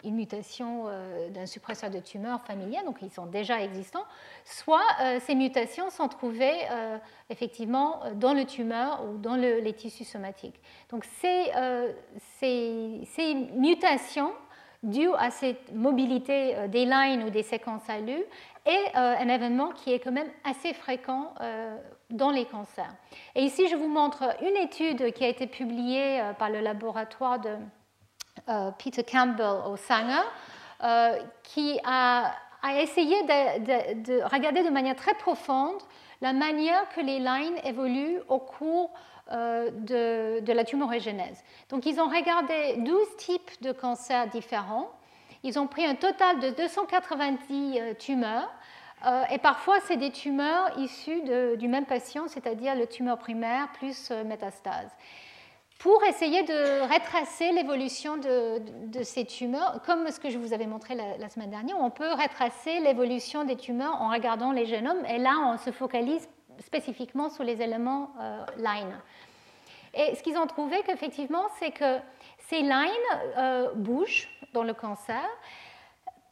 une mutation euh, d'un suppresseur de tumeur familier, donc ils sont déjà existants, soit euh, ces mutations sont trouvées effectivement dans le tumeur ou dans les tissus somatiques. Donc ces, ces mutations dues à cette mobilité des lines ou des séquences alu est un événement qui est quand même assez fréquent dans les cancers. Et ici, je vous montre une étude qui a été publiée euh, par le laboratoire de euh, Peter Campbell au Sanger, euh, qui a, essayé de, regarder de manière très profonde la manière que les lines évoluent au cours de, de, la tumorigénèse. Donc, ils ont regardé 12 types de cancers différents. Ils ont pris un total de 290 tumeurs euh, et parfois, c'est des tumeurs issues du même patient, c'est-à-dire le tumeur primaire plus euh, métastase. Pour essayer de retracer l'évolution de, ces tumeurs, comme ce que je vous avais montré la, semaine dernière, on peut retracer l'évolution des tumeurs en regardant les génomes, et là, on se focalise spécifiquement sur les éléments euh, line. Et ce qu'ils ont trouvé, qu'effectivement, c'est que ces lines bougent dans le cancer,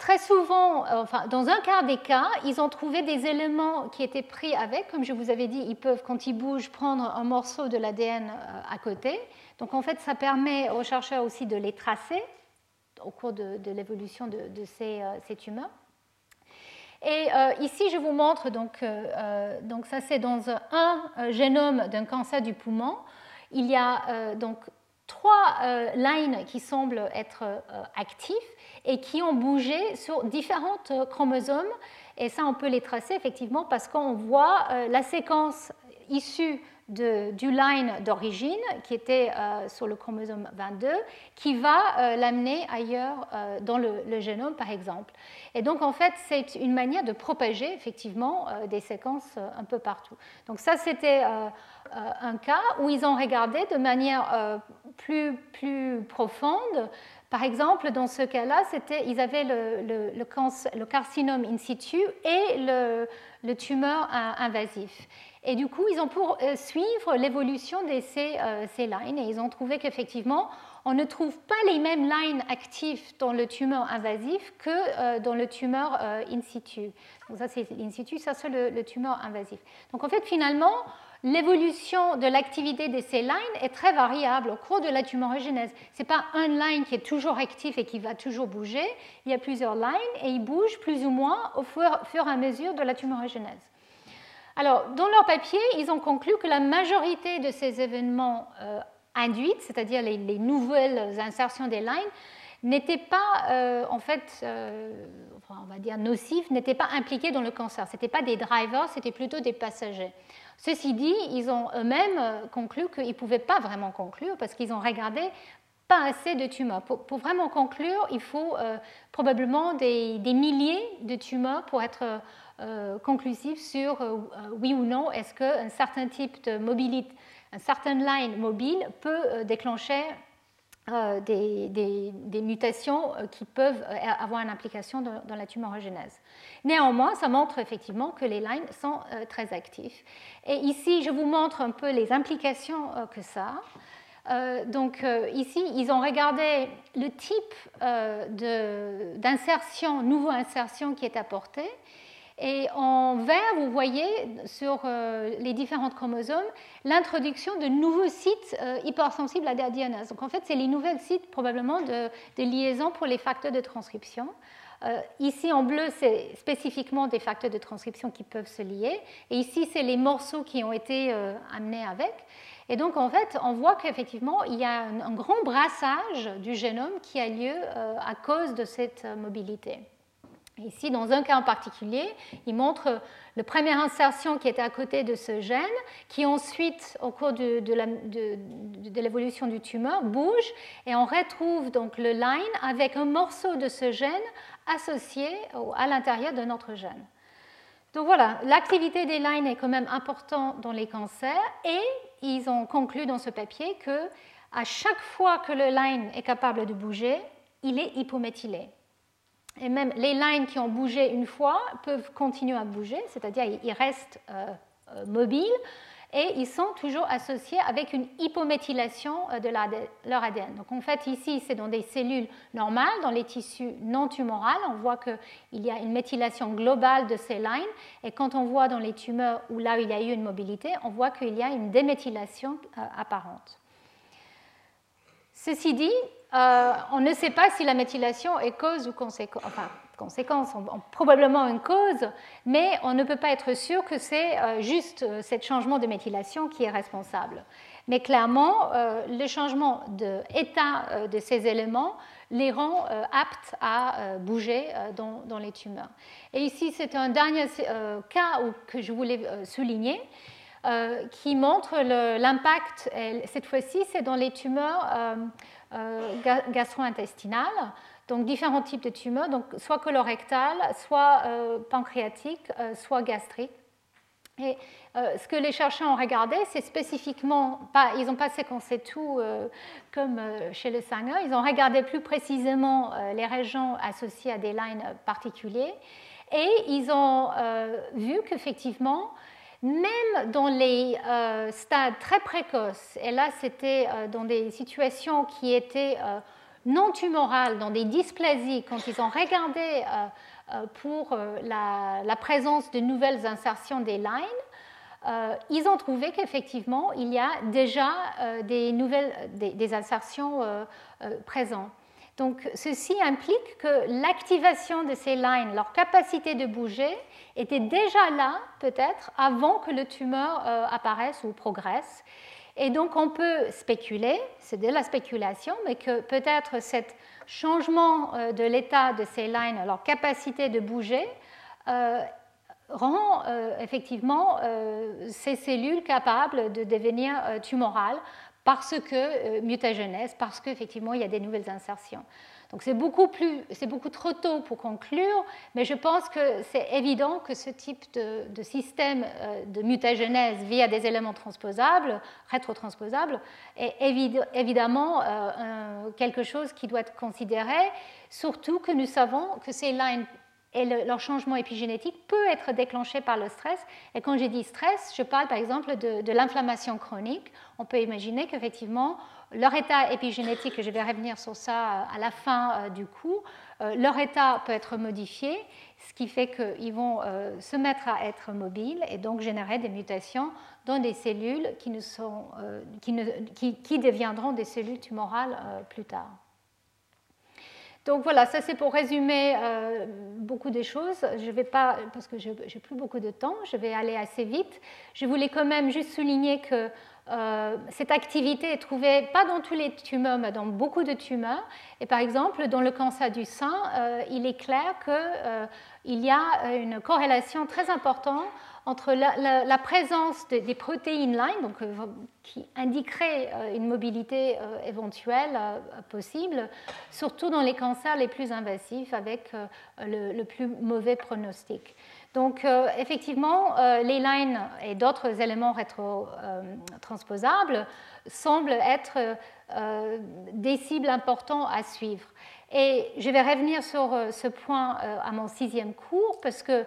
Très souvent, euh, enfin, dans un quart des cas, ils ont trouvé des éléments qui étaient pris avec. Comme je vous avais dit, ils peuvent, quand ils bougent, prendre un morceau de l'ADN euh, à côté. Donc, en fait, ça permet aux chercheurs aussi de les tracer au cours de, l'évolution de, ces, euh, tumeurs. Et ici, je vous montre, donc, donc ça c'est dans un génome d'un cancer du poumon. Il y a donc trois lines qui semblent être actifs et qui ont bougé sur différents euh, chromosomes. Et ça, on peut les tracer effectivement parce qu'on voit euh, la séquence issue du line d'origine qui était euh, sur le chromosome 22 qui va l'amener ailleurs dans le, génome par exemple. Et donc en fait c'est une manière de propager effectivement des séquences un peu partout. Donc ça c'était un cas où ils ont regardé de manière plus, plus profonde Par exemple, dans ce cas-là, ils avaient le, le, carcinome in situ et le, tumeur invasif. Et du coup, ils ont pour suivre l'évolution de ces, ces lines et ils ont trouvé qu'effectivement, on ne trouve pas les mêmes lines actives dans le tumeur invasif que euh, dans le tumeur euh, in situ. Donc ça c'est in situ, ça c'est le, tumeur invasif. Donc en fait finalement, l'évolution de l'activité de ces lines est très variable au cours de la tumorigénèse. Ce n'est pas un line qui est toujours actif et qui va toujours bouger, il y a plusieurs lines et ils bougent plus ou moins au fur, et à mesure de la tumorigénèse. Alors, dans leur papier, ils ont conclu que la majorité de ces événements euh, induites, c'est-à-dire les, nouvelles insertions des lines, n'étaient pas, euh, en fait, euh, on va dire nocifs, n'étaient pas impliqués dans le cancer. Ce n'étaient pas des drivers, c'était plutôt des passagers. Ceci dit, ils ont eux-mêmes conclu qu'ils ne pouvaient pas vraiment conclure parce qu'ils ont regardé pas assez de tumeurs. Pour, vraiment conclure, il faut probablement des, milliers de tumeurs pour être conclusif sur oui ou non, est-ce qu'un certain type de mobilité un certain line mobile peut euh, déclencher euh, des, mutations euh, qui peuvent avoir une implication dans, la tumorigénèse. Néanmoins, ça montre effectivement que les lines sont très actifs. Et ici, je vous montre un peu les implications que ça a. donc ici, ils ont regardé le type d'insertion, nouveau insertion qui est apporté. Et en vert, vous voyez sur euh, les différents chromosomes l'introduction de nouveaux sites euh, hypersensibles à la DNA. Donc en fait, c'est les nouvelles sites probablement de, liaison pour les facteurs de transcription. Euh, ici en bleu, c'est spécifiquement des facteurs de transcription qui peuvent se lier. Et ici, c'est les morceaux qui ont été amenés avec. Et donc, en fait, on voit qu'effectivement, il y a un, grand brassage du génome qui a lieu à cause de cette mobilité. Ici, dans un cas en particulier, il montre la première insertion qui était à côté de ce gène, qui ensuite, au cours de, l'évolution du tumeur, bouge et on retrouve donc le line avec un morceau de ce gène associé à l'intérieur de notre gène. Donc voilà, l'activité des lines est quand même importante dans les cancers et ils ont conclu dans ce papier que à chaque fois que le line est capable de bouger, il est hypométhylé. Et même les lines qui ont bougé une fois peuvent continuer à bouger, c'est-à-dire ils restent euh, euh, mobiles et ils sont toujours associés avec une hypométhylation euh, de leur ADN. Donc en fait ici c'est dans des cellules normales, dans les tissus non tumorales, on voit qu'il y a une méthylation globale de ces lines et quand on voit dans les tumeurs où là il y a eu une mobilité, on voit qu'il y a une déméthylation apparente. Ceci dit, euh, on ne sait pas si la méthylation est cause ou conséquence, enfin conséquence, probablement une cause, mais on ne peut pas être sûr que c'est euh, juste euh, ce changement de méthylation qui est responsable. Mais clairement, le changement d'état de, ces éléments les rend aptes à bouger dans, les tumeurs. Et ici, c'est un dernier cas que je voulais souligner. qui montre l'impact, cette fois-ci, c'est dans les tumeurs gastro-intestinales, donc différents types de tumeurs, donc soit colorectales, soit euh, pancréatiques, euh, soit gastriques. Et ce que les chercheurs ont regardé, c'est spécifiquement, pas, ils n'ont pas séquencé tout comme chez le Sanger, ils ont regardé plus précisément les régions associées à des lines particuliers. Et ils ont vu qu'effectivement, même dans les euh, stades très précoces, et là c'était euh, dans des situations qui étaient euh, non tumorales, dans des dysplasies, quand ils ont regardé pour la, présence de nouvelles insertions des lines, ils ont trouvé qu'effectivement il y a déjà des nouvelles des insertions présentes. Donc, ceci implique que l'activation de ces lines, leur capacité de bouger, était déjà là, peut-être, avant que le tumeur euh, apparaisse ou progresse. Et donc, on peut spéculer, c'est de la spéculation, mais que peut-être ce changement euh, de l'état de ces lines, leur capacité de bouger, euh, rend effectivement ces cellules capables de devenir tumorales parce que mutagénèse, parce qu'effectivement il y a des nouvelles insertions. Donc c'est beaucoup, trop tôt pour conclure, mais je pense que c'est évident que ce type de, système euh, de mutagénèse via des éléments transposables, rétrotransposables, est évidemment euh, quelque chose qui doit être considéré, surtout que nous savons que ces lignes et leur changement épigénétique peut être déclenché par le stress. Et quand j'ai dit stress, je parle par exemple de, l'inflammation chronique. On peut imaginer qu'effectivement, leur état épigénétique, et je vais revenir sur ça à la fin euh, du cours, euh, leur état peut être modifié, ce qui fait qu'ils vont euh, se mettre à être mobiles et donc générer des mutations dans des cellules qui deviendront des cellules tumorales plus tard. Donc voilà, ça c'est pour résumer euh, beaucoup des choses. Je ne vais pas, parce que je n'ai plus beaucoup de temps, je vais aller assez vite. Je voulais quand même juste souligner que euh, cette activité est trouvée pas dans tous les tumeurs, mais dans beaucoup de tumeurs. Et par exemple, dans le cancer du sein, euh, il est clair qu'il y a une corrélation très importante entre la, présence des protéines line, donc, euh, qui indiquerait euh, une mobilité euh, éventuelle possible, surtout dans les cancers les plus invasifs avec le, plus mauvais pronostic. Donc effectivement, les lines et d'autres éléments rétrotransposables semblent être des cibles importantes à suivre. Et je vais revenir sur ce point à mon sixième cours parce que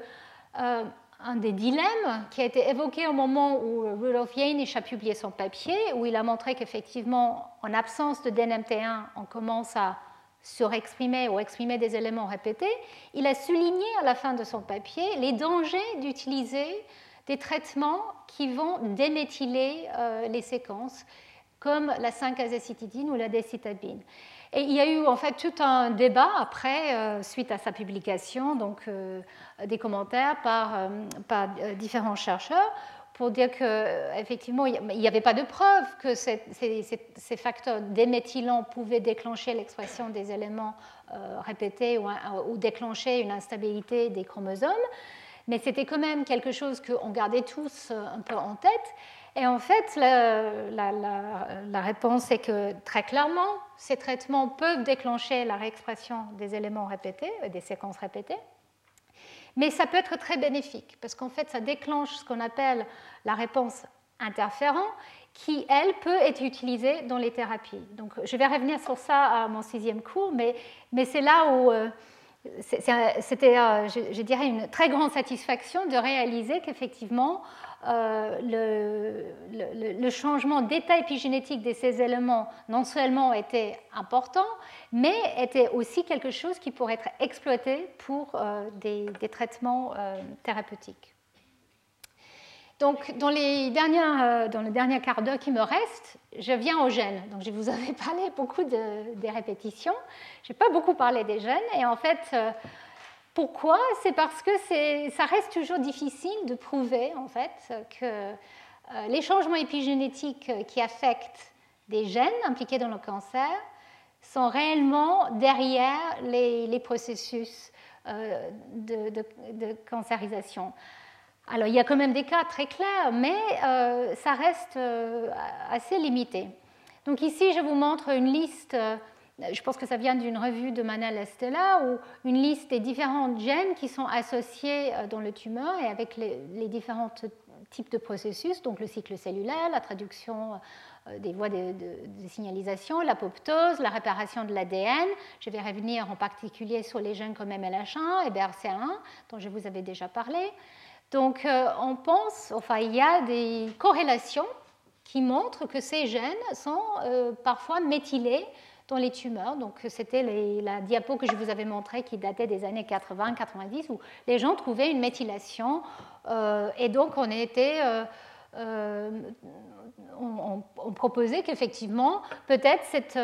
un des dilemmes qui a été évoqué au moment où Rudolf Janisch a publié son papier, où il a montré qu'effectivement, en absence de DNMT1, on commence à surexprimer ou exprimer des éléments répétés. Il a souligné à la fin de son papier les dangers d'utiliser des traitements qui vont déméthyler euh, les séquences, comme la 5-azécitidine ou la décitabine. Et il y a eu en fait tout un débat après, euh, suite à sa publication, donc euh, des commentaires par, euh, par différents chercheurs pour dire qu'effectivement, il n'y avait pas de preuve que ces, facteurs déméthylants pouvaient déclencher l'expression des éléments répétés ou, ou, déclencher une instabilité des chromosomes. Mais c'était quand même quelque chose qu'on gardait tous un peu en tête. Et en fait, la, réponse est que très clairement, ces traitements peuvent déclencher la réexpression des éléments répétés, euh, des séquences répétées, mais ça peut être très bénéfique parce qu'en fait, ça déclenche ce qu'on appelle la réponse interférent qui, elle, peut être utilisée dans les thérapies. Donc, je vais revenir sur ça à mon sixième cours, mais, c'est là où euh, c'était, euh, je, dirais, une très grande satisfaction de réaliser qu'effectivement, euh, le, changement d'état épigénétique de ces éléments non seulement était important, mais était aussi quelque chose qui pourrait être exploité pour euh, des, traitements euh, thérapeutiques. Donc, dans, les dernières, dans le dernier quart d'heure qui me reste, je viens aux gènes. Donc, je vous avais [LAUGHS] parlé beaucoup de, des répétitions. Je n'ai pas beaucoup parlé des gènes. Et en fait, pourquoi? C'est parce que ça reste toujours difficile de prouver en fait que euh, les changements épigénétiques qui affectent des gènes impliqués dans le cancer sont réellement derrière les, processus euh, de, cancérisation. Alors il y a quand même des cas très clairs, mais euh, ça reste assez limité. Donc ici, je vous montre une liste je pense que ça vient d'une revue de Manel Estella, où une liste des différents gènes qui sont associés euh, dans le tumeur et avec les, différents types de processus, donc le cycle cellulaire, la traduction euh, des voies de, signalisation, l'apoptose, la réparation de l'ADN. Je vais revenir en particulier sur les gènes comme MLH1 et BRCA1, dont je vous avais déjà parlé. Donc euh, on pense, enfin il y a des corrélations qui montrent que ces gènes sont parfois méthylés dans les tumeurs. Donc, c'était la diapo que je vous avais montrée qui datait des années 80-90 où les gens trouvaient une méthylation euh, et donc on était. Euh, euh, on, proposait qu'effectivement, peut-être cette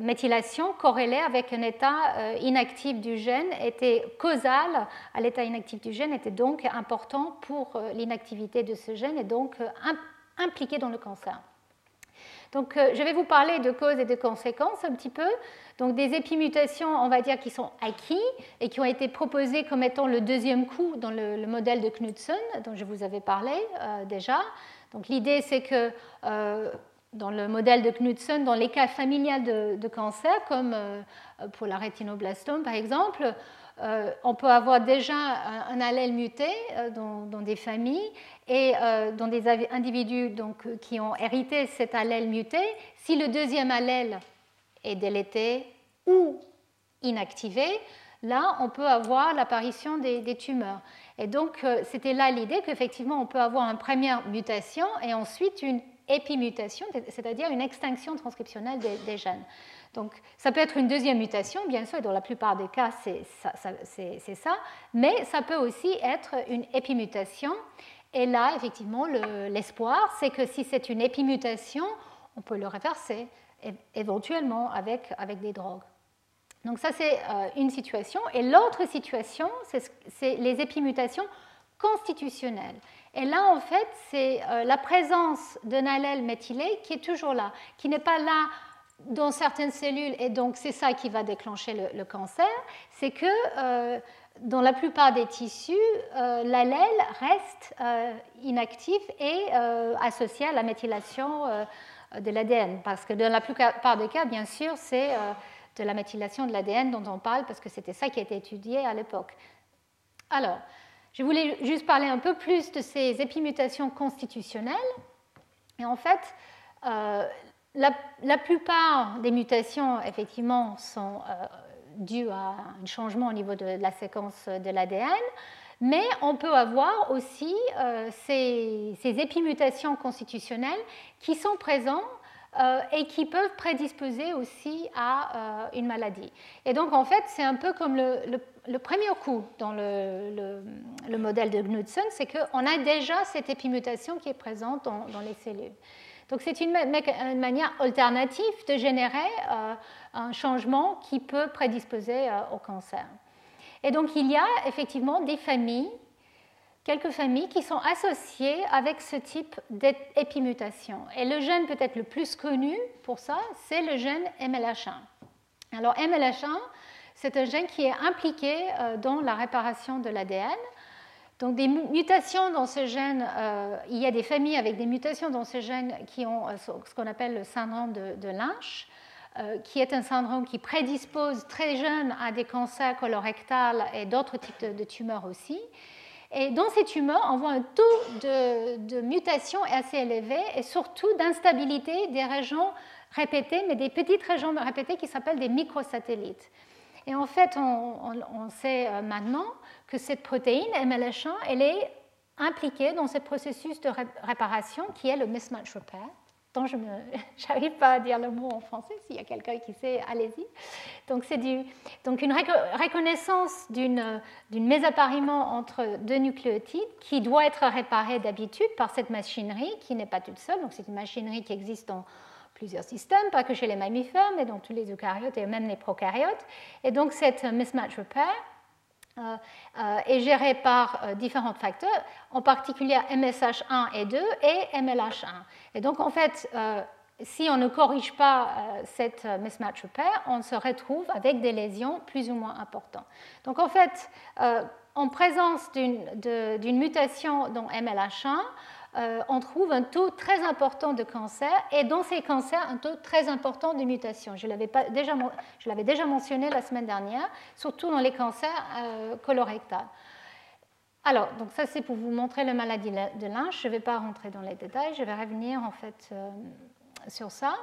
méthylation corrélée avec un état inactif du gène était causale à l'état inactif du gène, était donc important pour l'inactivité de ce gène et donc impliqué dans le cancer. Donc, euh, je vais vous parler de causes et de conséquences un petit peu. Donc, des épimutations, on va dire, qui sont acquis et qui ont été proposées comme étant le deuxième coup dans le, modèle de Knudsen, dont je vous avais parlé euh, déjà. Donc, l'idée, c'est que euh, dans le modèle de Knudsen, dans les cas familiales de, cancer, comme pour la rétinoblastome par exemple, on peut avoir déjà un, allèle muté dans, des familles et dans des individus donc, qui ont hérité cet allèle muté. Si le deuxième allèle est délété ou inactivé, là, on peut avoir l'apparition des, tumeurs. Et donc, euh, c'était là l'idée qu'effectivement, on peut avoir une première mutation et ensuite une épimutation, c'est-à-dire une extinction transcriptionnelle des, gènes. Donc, ça peut être une deuxième mutation, bien sûr, dans la plupart des cas, c'est ça, mais ça peut aussi être une épimutation. Et là, effectivement, l'espoir, c'est que si c'est une épimutation, on peut le reverser éventuellement avec, avec des drogues. Donc ça, c'est euh, une situation. Et l'autre situation, c'est les épimutations constitutionnelles. Et là, en fait, c'est euh, la présence d'un allèle méthylé qui est toujours là, qui n'est pas là dans certaines cellules, et donc c'est ça qui va déclencher le, cancer, c'est que euh, dans la plupart des tissus, l'allèle reste inactif et associé à la méthylation de l'ADN. Parce que dans la plupart des cas, bien sûr, c'est de la méthylation de l'ADN dont on parle, parce que c'était ça qui a été étudié à l'époque. Alors, je voulais juste parler un peu plus de ces épimutations constitutionnelles. Et en fait, la, plupart des mutations, effectivement, sont euh, dues à un changement au niveau de, la séquence de l'ADN, mais on peut avoir aussi euh, ces, épimutations constitutionnelles qui sont présentes euh, et qui peuvent prédisposer aussi à une maladie. Et donc, en fait, c'est un peu comme le, premier coup dans le, modèle de Knudsen, c'est qu'on a déjà cette épimutation qui est présente dans, les cellules. Donc, c'est une, manière alternative de générer euh, un changement qui peut prédisposer au cancer. Et donc, il y a effectivement des familles quelques familles qui sont associées avec ce type d'épimutation. Et le gène peut-être le plus connu pour ça, c'est le gène MLH1. Alors MLH1, c'est un gène qui est impliqué euh, dans la réparation de l'ADN. Donc des mutations dans ce gène, euh, il y a des familles avec des mutations dans ce gène qui ont euh, ce qu'on appelle le syndrome de, Lynch, qui est un syndrome qui prédispose très jeune à des cancers colorectales et d'autres types de tumeurs aussi. Et dans ces tumeurs, on voit un taux de, mutation assez élevé et surtout d'instabilité des régions répétées, mais des petites régions répétées qui s'appellent des microsatellites. Et en fait, on, sait euh, maintenant que cette protéine, MLH1, elle est impliquée dans ce processus de réparation qui est le mismatch repair dont je n'arrive [LAUGHS] pas à dire le mot en français, s'il y a quelqu'un qui sait, allez-y. Donc c'est donc une reconnaissance d'une mésappariement entre deux nucléotides qui doit être réparée d'habitude par cette machinerie qui n'est pas toute seule. Donc c'est une machinerie qui existe dans plusieurs systèmes, pas que chez les mammifères, mais dans tous les eucaryotes et même les prokaryotes. Et donc cette mismatch repair est géré par euh, différents facteurs, en particulier MSH1 et 2 et MLH1. Et donc, en fait, si on ne corrige pas cette mismatch repair, on se retrouve avec des lésions plus ou moins importantes. Donc, en fait, en présence d'une mutation dans MLH1, euh, on trouve un taux très important de cancer et dans ces cancers, un taux très important de mutation. Je l'avais déjà, mentionné la semaine dernière, surtout dans les cancers euh, colorectals. Alors, donc ça c'est pour vous montrer la maladie de Lynch. Je ne vais pas rentrer dans les détails, je vais revenir en fait euh, sur ça.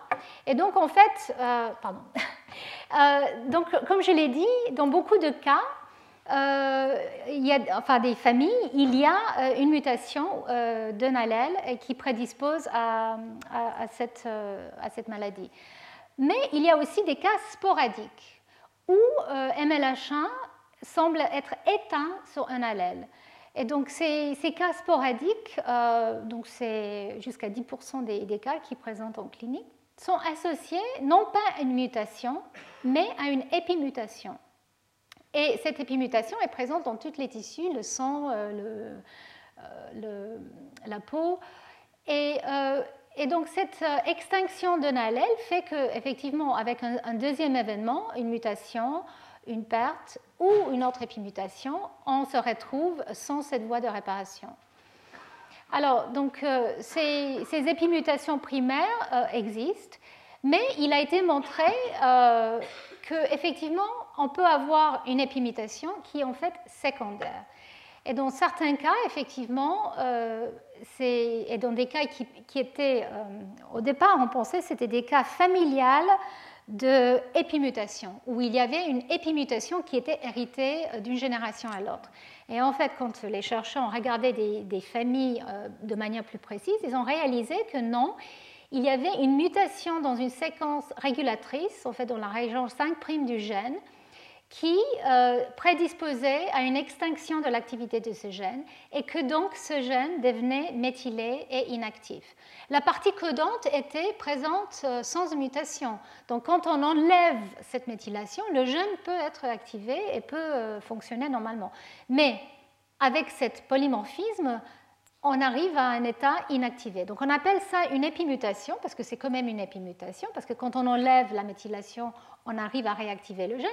Et donc en fait, pardon. [LAUGHS] donc comme je l'ai dit, dans beaucoup de cas, euh, il y a, enfin des familles, il y a euh, une mutation euh, d'un allèle qui prédispose à, cette, maladie. Mais il y a aussi des cas sporadiques où MLH1 semble être éteint sur un allèle. Et donc ces, ces cas sporadiques, donc c'est jusqu'à 10% des, des, cas qui présentent en clinique, sont associés non pas à une mutation, mais à une épimutation. Et cette épimutation est présente dans tous les tissus, le sang, euh, euh, la peau. Euh, et, donc cette extinction d'un allèle fait qu'effectivement, avec un, deuxième événement, une mutation, une perte ou une autre épimutation, on se retrouve sans cette voie de réparation. Alors, donc, ces, épimutations primaires existent, mais il a été montré qu'effectivement, on peut avoir une épimutation qui est en fait secondaire. Et dans certains cas, effectivement, euh, et dans des cas qui, étaient, euh, au départ, on pensait c'était des cas familiales de épimutation, où il y avait une épimutation qui était héritée euh, d'une génération à l'autre. Et en fait, quand les chercheurs ont regardé des familles de manière plus précise, ils ont réalisé que non, il y avait une mutation dans une séquence régulatrice, en fait dans la région 5' du gène, qui euh, prédisposait à une extinction de l'activité de ce gène et que donc ce gène devenait méthylé et inactif. La partie codante était présente euh, sans mutation. Donc quand on enlève cette méthylation, le gène peut être activé et peut euh, fonctionner normalement. Mais avec cet polymorphisme, on arrive à un état inactivé. Donc on appelle ça une épimutation, parce que c'est quand même une épimutation, parce que quand on enlève la méthylation, on arrive à réactiver le gène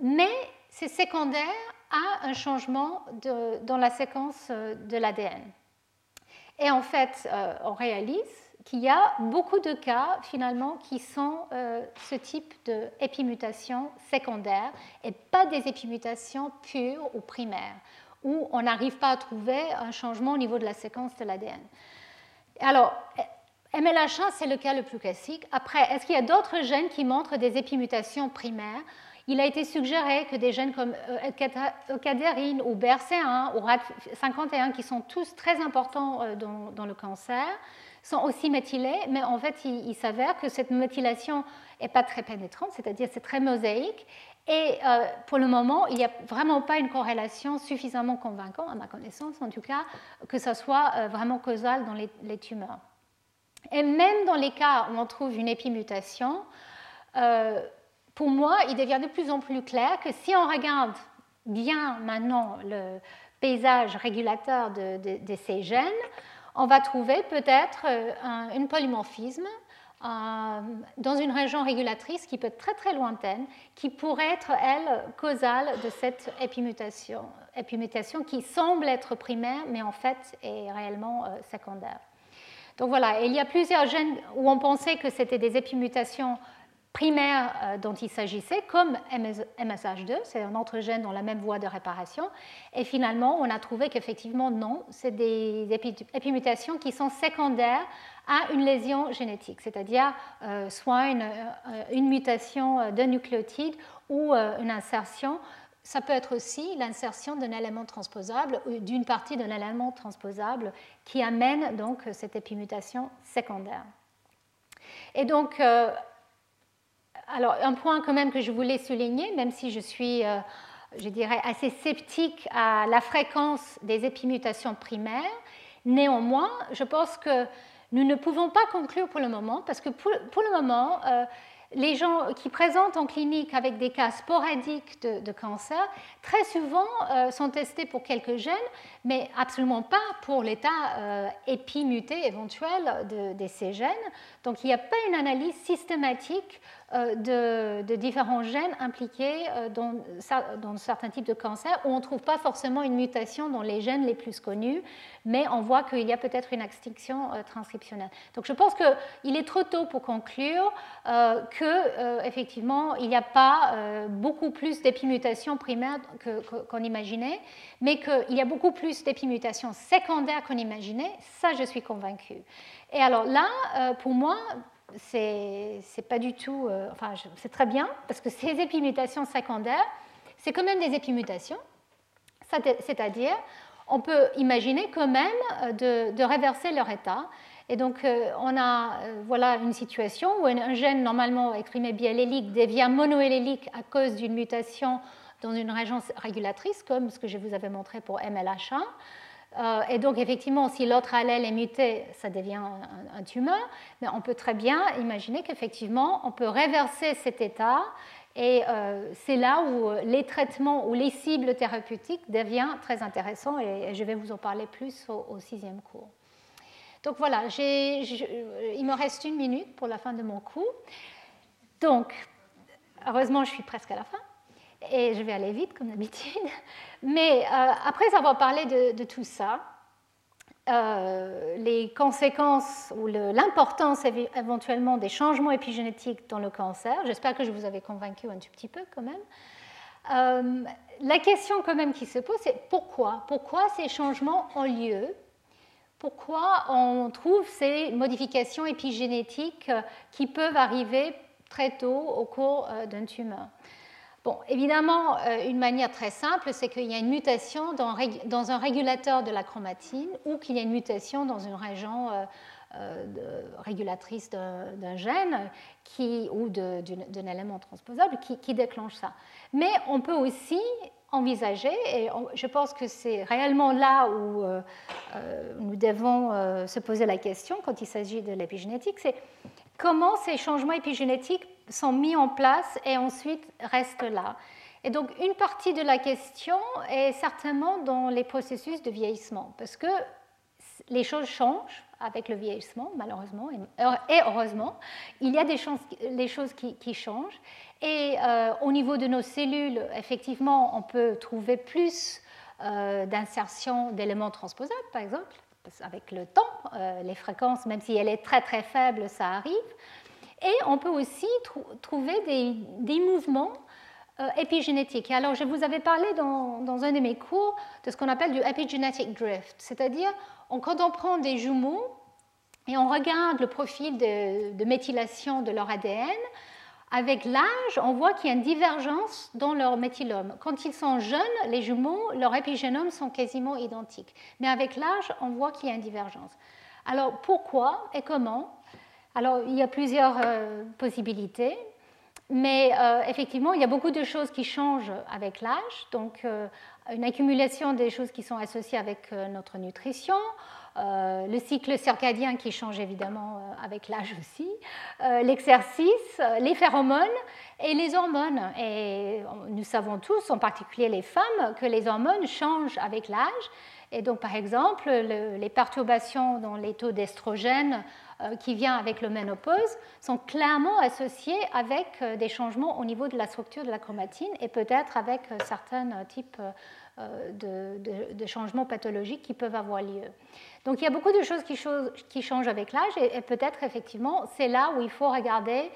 mais c'est secondaire à un changement dans la séquence euh, de l'ADN. Et en fait, euh, on réalise qu'il y a beaucoup de cas finalement qui sont euh, ce type d'épimutation secondaire et pas des épimutations pures ou primaires, où on n'arrive pas à trouver un changement au niveau de la séquence de l'ADN. Alors, MLH1, c'est le cas le plus classique. Après, est-ce qu'il y a d'autres gènes qui montrent des épimutations primaires? Il a été suggéré que des gènes comme eucadérine ou BRC1 ou RAD51, qui sont tous très importants euh, dans, le cancer, sont aussi méthylés, mais en fait, il, s'avère que cette méthylation n'est pas très pénétrante, c'est-à-dire c'est très mosaïque. Et euh, pour le moment, il n'y a vraiment pas une corrélation suffisamment convaincante, à ma connaissance en tout cas, que ça soit euh, vraiment causal dans les, les, tumeurs. Et même dans les cas où on trouve une épimutation, pour moi, il devient de plus en plus clair que si on regarde bien maintenant le paysage régulateur de, ces gènes, on va trouver peut-être euh, un, polymorphisme euh, dans une région régulatrice qui peut être très très lointaine, qui pourrait être, elle, causale de cette épimutation, épimutation qui semble être primaire, mais en fait est réellement euh, secondaire. Donc voilà, il y a plusieurs gènes où on pensait que c'était des épimutations primaire euh, dont il s'agissait, comme MSH2, c'est un autre gène dans la même voie de réparation. Et finalement, on a trouvé qu'effectivement, non, c'est des épimutations qui sont secondaires à une lésion génétique, c'est-à-dire euh, soit une, euh, mutation de nucléotide ou une insertion. Ça peut être aussi l'insertion d'un élément transposable ou d'une partie d'un élément transposable qui amène donc cette épimutation secondaire. Et donc, alors, un point quand même que je voulais souligner, même si je suis, euh, je dirais, assez sceptique à la fréquence des épimutations primaires, néanmoins, je pense que nous ne pouvons pas conclure pour le moment, parce que pour, le moment, euh, les gens qui présentent en clinique avec des cas sporadiques de, cancer, très souvent euh, sont testés pour quelques gènes, mais absolument pas pour l'état épimuté éventuel de, ces gènes. Donc il n'y a pas une analyse systématique euh, de, différents gènes impliqués euh, dans, dans, certains types de cancers où on ne trouve pas forcément une mutation dans les gènes les plus connus, mais on voit qu'il y a peut-être une extinction euh, transcriptionnelle. Donc je pense qu'il est trop tôt pour conclure qu'effectivement il n'y a pas beaucoup plus d'épimutations primaires qu'on imaginait, mais qu'il y a beaucoup plus d'épimutations secondaires qu'on imaginait, ça je suis convaincue. Et alors là, pour moi, c'est pas du tout. Euh, enfin, c'est très bien, parce que ces épimutations secondaires, c'est quand même des épimutations, c'est-à-dire, on peut imaginer quand même euh, de, réverser leur état. Et donc, euh, on a voilà une situation où un, gène normalement exprimé biallélique devient monoallélique à cause d'une mutation dans une région régulatrice, comme ce que je vous avais montré pour MLH1. Euh, et donc, effectivement, si l'autre allèle est muté, ça devient un, tumeur. Mais on peut très bien imaginer qu'effectivement, on peut réverser cet état. Et euh, c'est là où les traitements ou les cibles thérapeutiques deviennent très intéressants. Et, je vais vous en parler plus au, sixième cours. Donc voilà, il me reste une minute pour la fin de mon cours. Donc, heureusement, je suis presque à la fin et je vais aller vite comme d'habitude. Mais euh, après avoir parlé de, tout ça, les conséquences ou l'importance éventuellement des changements épigénétiques dans le cancer. J'espère que je vous avais convaincu un tout petit peu quand même. la question quand même qui se pose, c'est pourquoi? Pourquoi ces changements ont lieu? Pourquoi on trouve ces modifications épigénétiques qui peuvent arriver très tôt au cours d'un tumeur? Bon, évidemment, euh, une manière très simple, c'est qu'il y a une mutation dans, un régulateur de la chromatine ou qu'il y a une mutation dans une région euh, euh, régulatrice d'un gène ou d'un élément transposable qui, déclenche ça. Mais on peut aussi envisager, et je pense que c'est réellement là où nous devons se poser la question quand il s'agit de l'épigénétique, c'est comment ces changements épigénétiques sont mis en place et ensuite restent là. Et donc une partie de la question est certainement dans les processus de vieillissement, parce que les choses changent avec le vieillissement, malheureusement, et heureusement. Il y a des choses, les choses qui, changent. Et euh, au niveau de nos cellules, effectivement, on peut trouver plus euh, d'insertion d'éléments transposables, par exemple, avec le temps, euh, les fréquences, même si elle est très très faible, ça arrive. Et on peut aussi trouver des, mouvements euh, épigénétiques. alors, je vous avais parlé dans, un de mes cours de ce qu'on appelle du epigenetic drift, c'est-à-dire quand on prend des jumeaux et on regarde le profil de, de méthylation de leur ADN, avec l'âge, on voit qu'il y a une divergence dans leur méthylome. Quand ils sont jeunes, les jumeaux, leurs épigénomes sont quasiment identiques. Mais avec l'âge, on voit qu'il y a une divergence. Alors pourquoi et comment alors, il y a plusieurs euh, possibilités, mais euh, effectivement, il y a beaucoup de choses qui changent avec l'âge. Donc, euh, une accumulation des choses qui sont associées avec notre nutrition, le cycle circadien qui change évidemment avec l'âge aussi, l'exercice, les phéromones et les hormones. Et nous savons tous, en particulier les femmes, que les hormones changent avec l'âge. Et donc, par exemple, les perturbations dans les taux d'estrogène qui vient avec le ménopause sont clairement associés avec euh, des changements au niveau de la structure de la chromatine et peut-être avec euh, certains types de, changements pathologiques qui peuvent avoir lieu. Donc il y a beaucoup de choses qui, changent avec l'âge et, peut-être effectivement c'est là où il faut regarder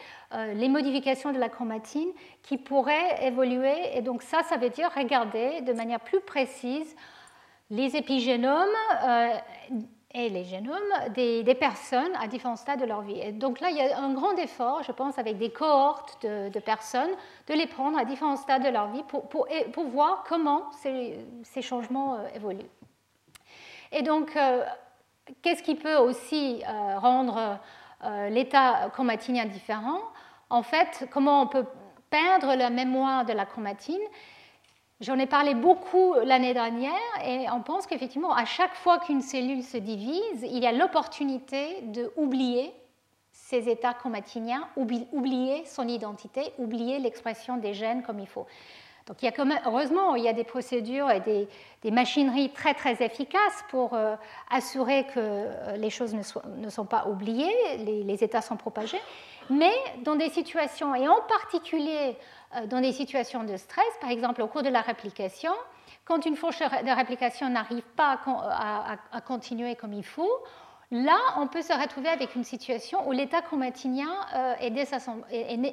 les modifications de la chromatine qui pourraient évoluer et donc ça ça veut dire regarder de manière plus précise les épigénomes et les génomes des, personnes à différents stades de leur vie. Et donc là, il y a un grand effort, je pense, avec des cohortes de, personnes, de les prendre à différents stades de leur vie pour, pour, voir comment ces, ces changements euh, évoluent. Et donc, euh, qu'est-ce qui peut aussi euh, rendre l'état chromatinien différent? En fait, comment on peut perdre la mémoire de la chromatine J'en ai parlé beaucoup l'année dernière et on pense qu'effectivement, à chaque fois qu'une cellule se divise, il y a l'opportunité d'oublier ses états chromatiniens, oublier son identité, oublier l'expression des gènes comme il faut. Donc heureusement, il y a des procédures et des, machineries très très efficaces pour euh, assurer que euh, les choses ne, sont pas oubliées, les, états sont propagés. Mais dans des situations, et en particulier dans des situations de stress, par exemple au cours de la réplication, quand une fourche de réplication n'arrive pas à, continuer comme il faut, là, on peut se retrouver avec une situation où l'état chromatinien euh,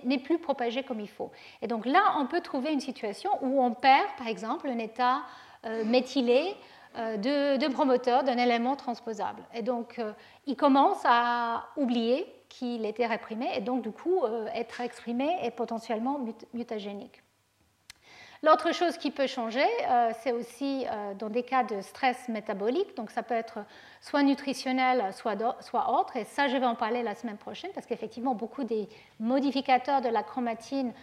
n'est plus propagé comme il faut. Et donc là, on peut trouver une situation où on perd, par exemple, un état euh, méthylé de, promoteur d'un élément transposable. Et donc, il commence à oublier qu'il était réprimé et donc du coup euh, être exprimé est potentiellement mutagénique. L'autre chose qui peut changer, euh, c'est aussi euh, dans des cas de stress métabolique, donc ça peut être soit nutritionnel, soit, autre, et ça je vais en parler la semaine prochaine, parce qu'effectivement beaucoup des modificateurs de la chromatine,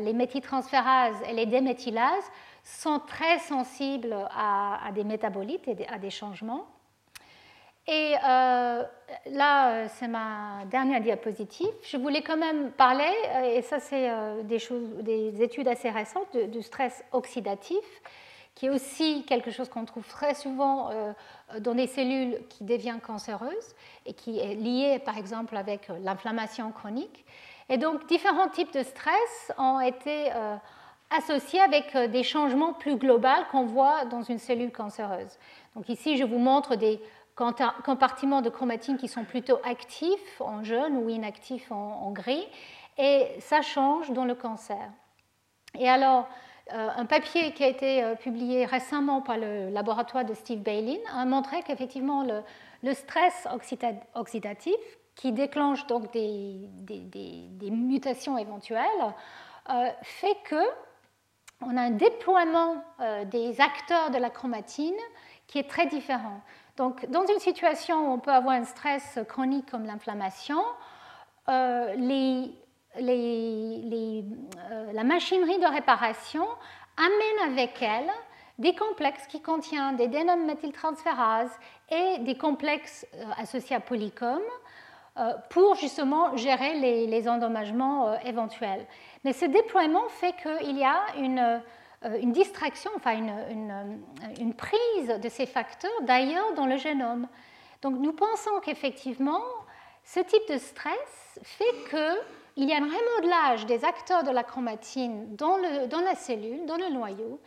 les méthyltransférases et les déméthylases, sont très sensibles à des métabolites et à des changements. Et euh, là, euh, c'est ma dernière diapositive. Je voulais quand même parler, euh, et ça c'est des, des, études assez récentes, du stress oxydatif, qui est aussi quelque chose qu'on trouve très souvent dans des cellules qui deviennent cancéreuses et qui est lié par exemple avec l'inflammation chronique. Et donc différents types de stress ont été associés avec des changements plus globaux qu'on voit dans une cellule cancéreuse. Donc ici, je vous montre des compartiments de chromatine qui sont plutôt actifs en jaune ou inactifs en, gris, et ça change dans le cancer. Et alors, euh, un papier qui a été euh, publié récemment par le laboratoire de Steve Bailin a montré qu'effectivement le, stress oxydatif, qui déclenche donc des, mutations éventuelles, euh, fait que on a un déploiement des acteurs de la chromatine qui est très différent. Donc, dans une situation où on peut avoir un stress chronique comme l'inflammation, euh, euh, la machinerie de réparation amène avec elle des complexes qui contiennent des dénométhyltransférases et des complexes euh, associés à polycom pour justement gérer les, endommagements éventuels. Mais ce déploiement fait qu'il y a une une distraction, enfin une, une, prise de ces facteurs d'ailleurs dans le génome. Donc nous pensons qu'effectivement, ce type de stress fait qu'il y a un remodelage des acteurs de la chromatine dans, le, dans la cellule, dans le noyau,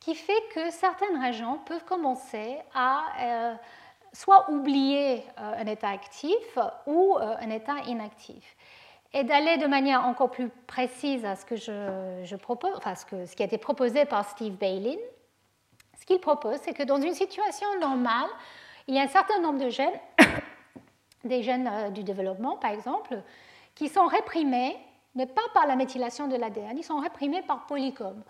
qui fait que certaines régions peuvent commencer à euh, soit oublier euh, un état actif ou un état inactif et d'aller de manière encore plus précise à ce que je, propose, enfin ce, qui a été proposé par Steve Bailin. Ce qu'il propose, c'est que dans une situation normale, il y a un certain nombre de gènes, [COUGHS] des gènes euh, du développement par exemple, qui sont réprimés, mais pas par la méthylation de l'ADN, ils sont réprimés par polycom.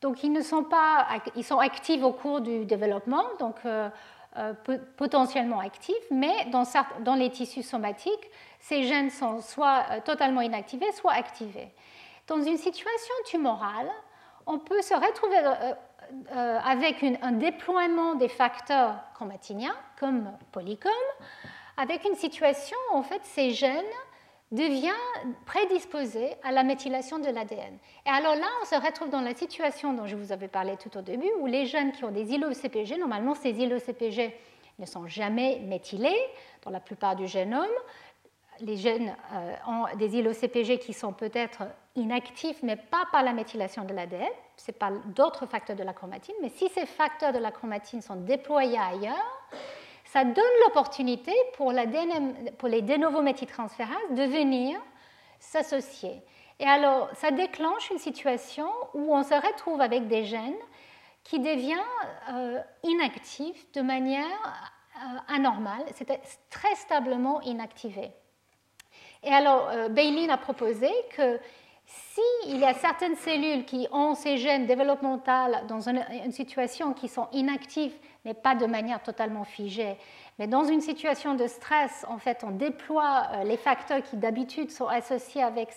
Donc ils ne sont pas, ils sont actifs au cours du développement, donc euh, potentiellement actifs, mais dans, dans, les tissus somatiques, ces gènes sont soit euh, totalement inactivés, soit activés. Dans une situation tumorale, on peut se retrouver euh, avec un déploiement des facteurs chromatiniens, comme polycom, avec une situation où en fait, ces gènes devient prédisposé à la méthylation de l'ADN. Et alors là, on se retrouve dans la situation dont je vous avais parlé tout au début, où les gènes qui ont des îlots CPG, normalement ces îlots CPG ne sont jamais méthylés dans la plupart du génome. Les gènes euh, ont des îlots CPG qui sont peut-être inactifs, mais pas par la méthylation de l'ADN, ce n'est pas d'autres facteurs de la chromatine, mais si ces facteurs de la chromatine sont déployés ailleurs, ça donne l'opportunité pour, pour, les novo de venir s'associer. Et alors, ça déclenche une situation où on se retrouve avec des gènes qui deviennent euh, inactifs de manière euh, anormale, c'est très stablement inactivés. Et alors, euh, a proposé que s'il y a certaines cellules qui ont ces gènes développementaux dans une, une situation qui sont inactifs mais pas de manière totalement figée. Mais dans une situation de stress, en fait, on déploie euh, les facteurs qui d'habitude sont associés avec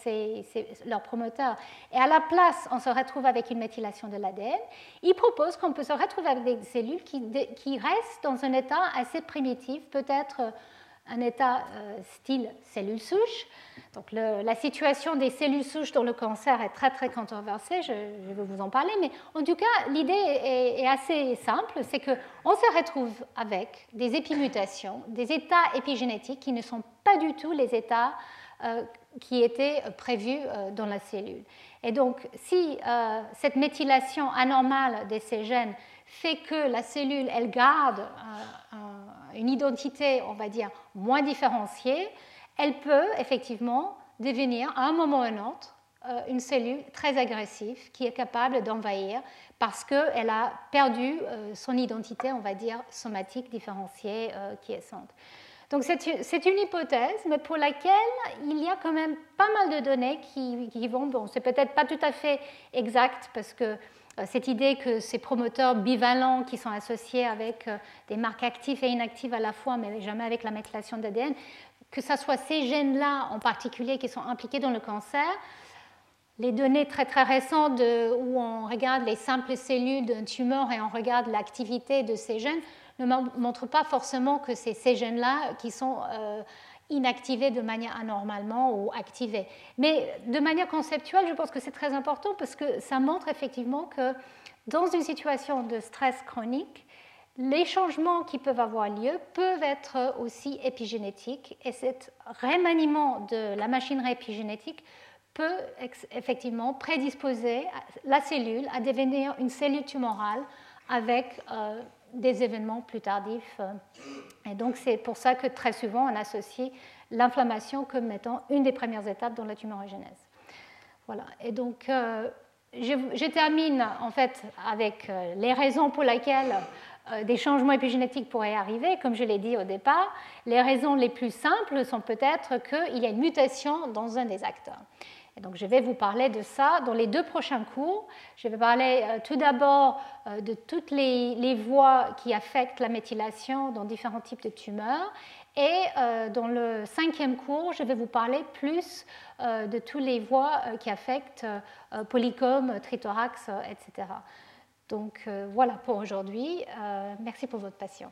leurs promoteurs, et à la place, on se retrouve avec une méthylation de l'ADN. Il propose qu'on peut se retrouver avec des cellules qui, qui restent dans un état assez primitif, peut-être un état euh, style cellule souche. Donc la situation des cellules souches dans le cancer est très très controversée, je, vais vous en parler, mais en tout cas l'idée est, assez simple, c'est qu'on se retrouve avec des épimutations, des états épigénétiques qui ne sont pas du tout les états euh, qui étaient prévus euh, dans la cellule. Et donc si cette méthylation anormale de ces gènes fait que la cellule, elle garde une identité, on va dire, moins différenciée, elle peut effectivement devenir à un moment ou à un autre euh, une cellule très agressive qui est capable d'envahir parce qu'elle a perdu euh, son identité, on va dire, somatique différenciée euh, qui est centre. Donc c'est une hypothèse, mais pour laquelle il y a quand même pas mal de données qui, qui vont, bon, c'est peut-être pas tout à fait exact parce que euh, cette idée que ces promoteurs bivalents qui sont associés avec euh, des marques actives et inactives à la fois, mais jamais avec la méthylation d'ADN, que ce soit ces gènes-là en particulier qui sont impliqués dans le cancer, les données très très récentes où on regarde les simples cellules d'un tumeur et on regarde l'activité de ces gènes ne montrent pas forcément que c'est ces gènes-là qui sont euh, inactivés de manière anormalement ou activés. Mais de manière conceptuelle, je pense que c'est très important parce que ça montre effectivement que dans une situation de stress chronique, les changements qui peuvent avoir lieu peuvent être aussi épigénétiques et cet remaniement de la machinerie épigénétique peut effectivement prédisposer la cellule à devenir une cellule tumorale avec euh, des événements plus tardifs euh, Et donc c'est pour ça que très souvent on associe l'inflammation comme étant une des premières étapes dans la tumorigénèse. Voilà. Et donc je, termine en fait avec les raisons pour lesquelles des changements épigénétiques pourraient arriver. Comme je l'ai dit au départ, les raisons les plus simples sont peut-être qu'il y a une mutation dans un des acteurs donc, je vais vous parler de ça dans les deux prochains cours. Je vais parler euh, tout d'abord euh, de toutes les, voies qui affectent la méthylation dans différents types de tumeurs. Et euh, dans le cinquième cours, je vais vous parler plus de toutes les voies qui affectent polycom, trithorax, etc. Donc voilà pour aujourd'hui. merci pour votre patience.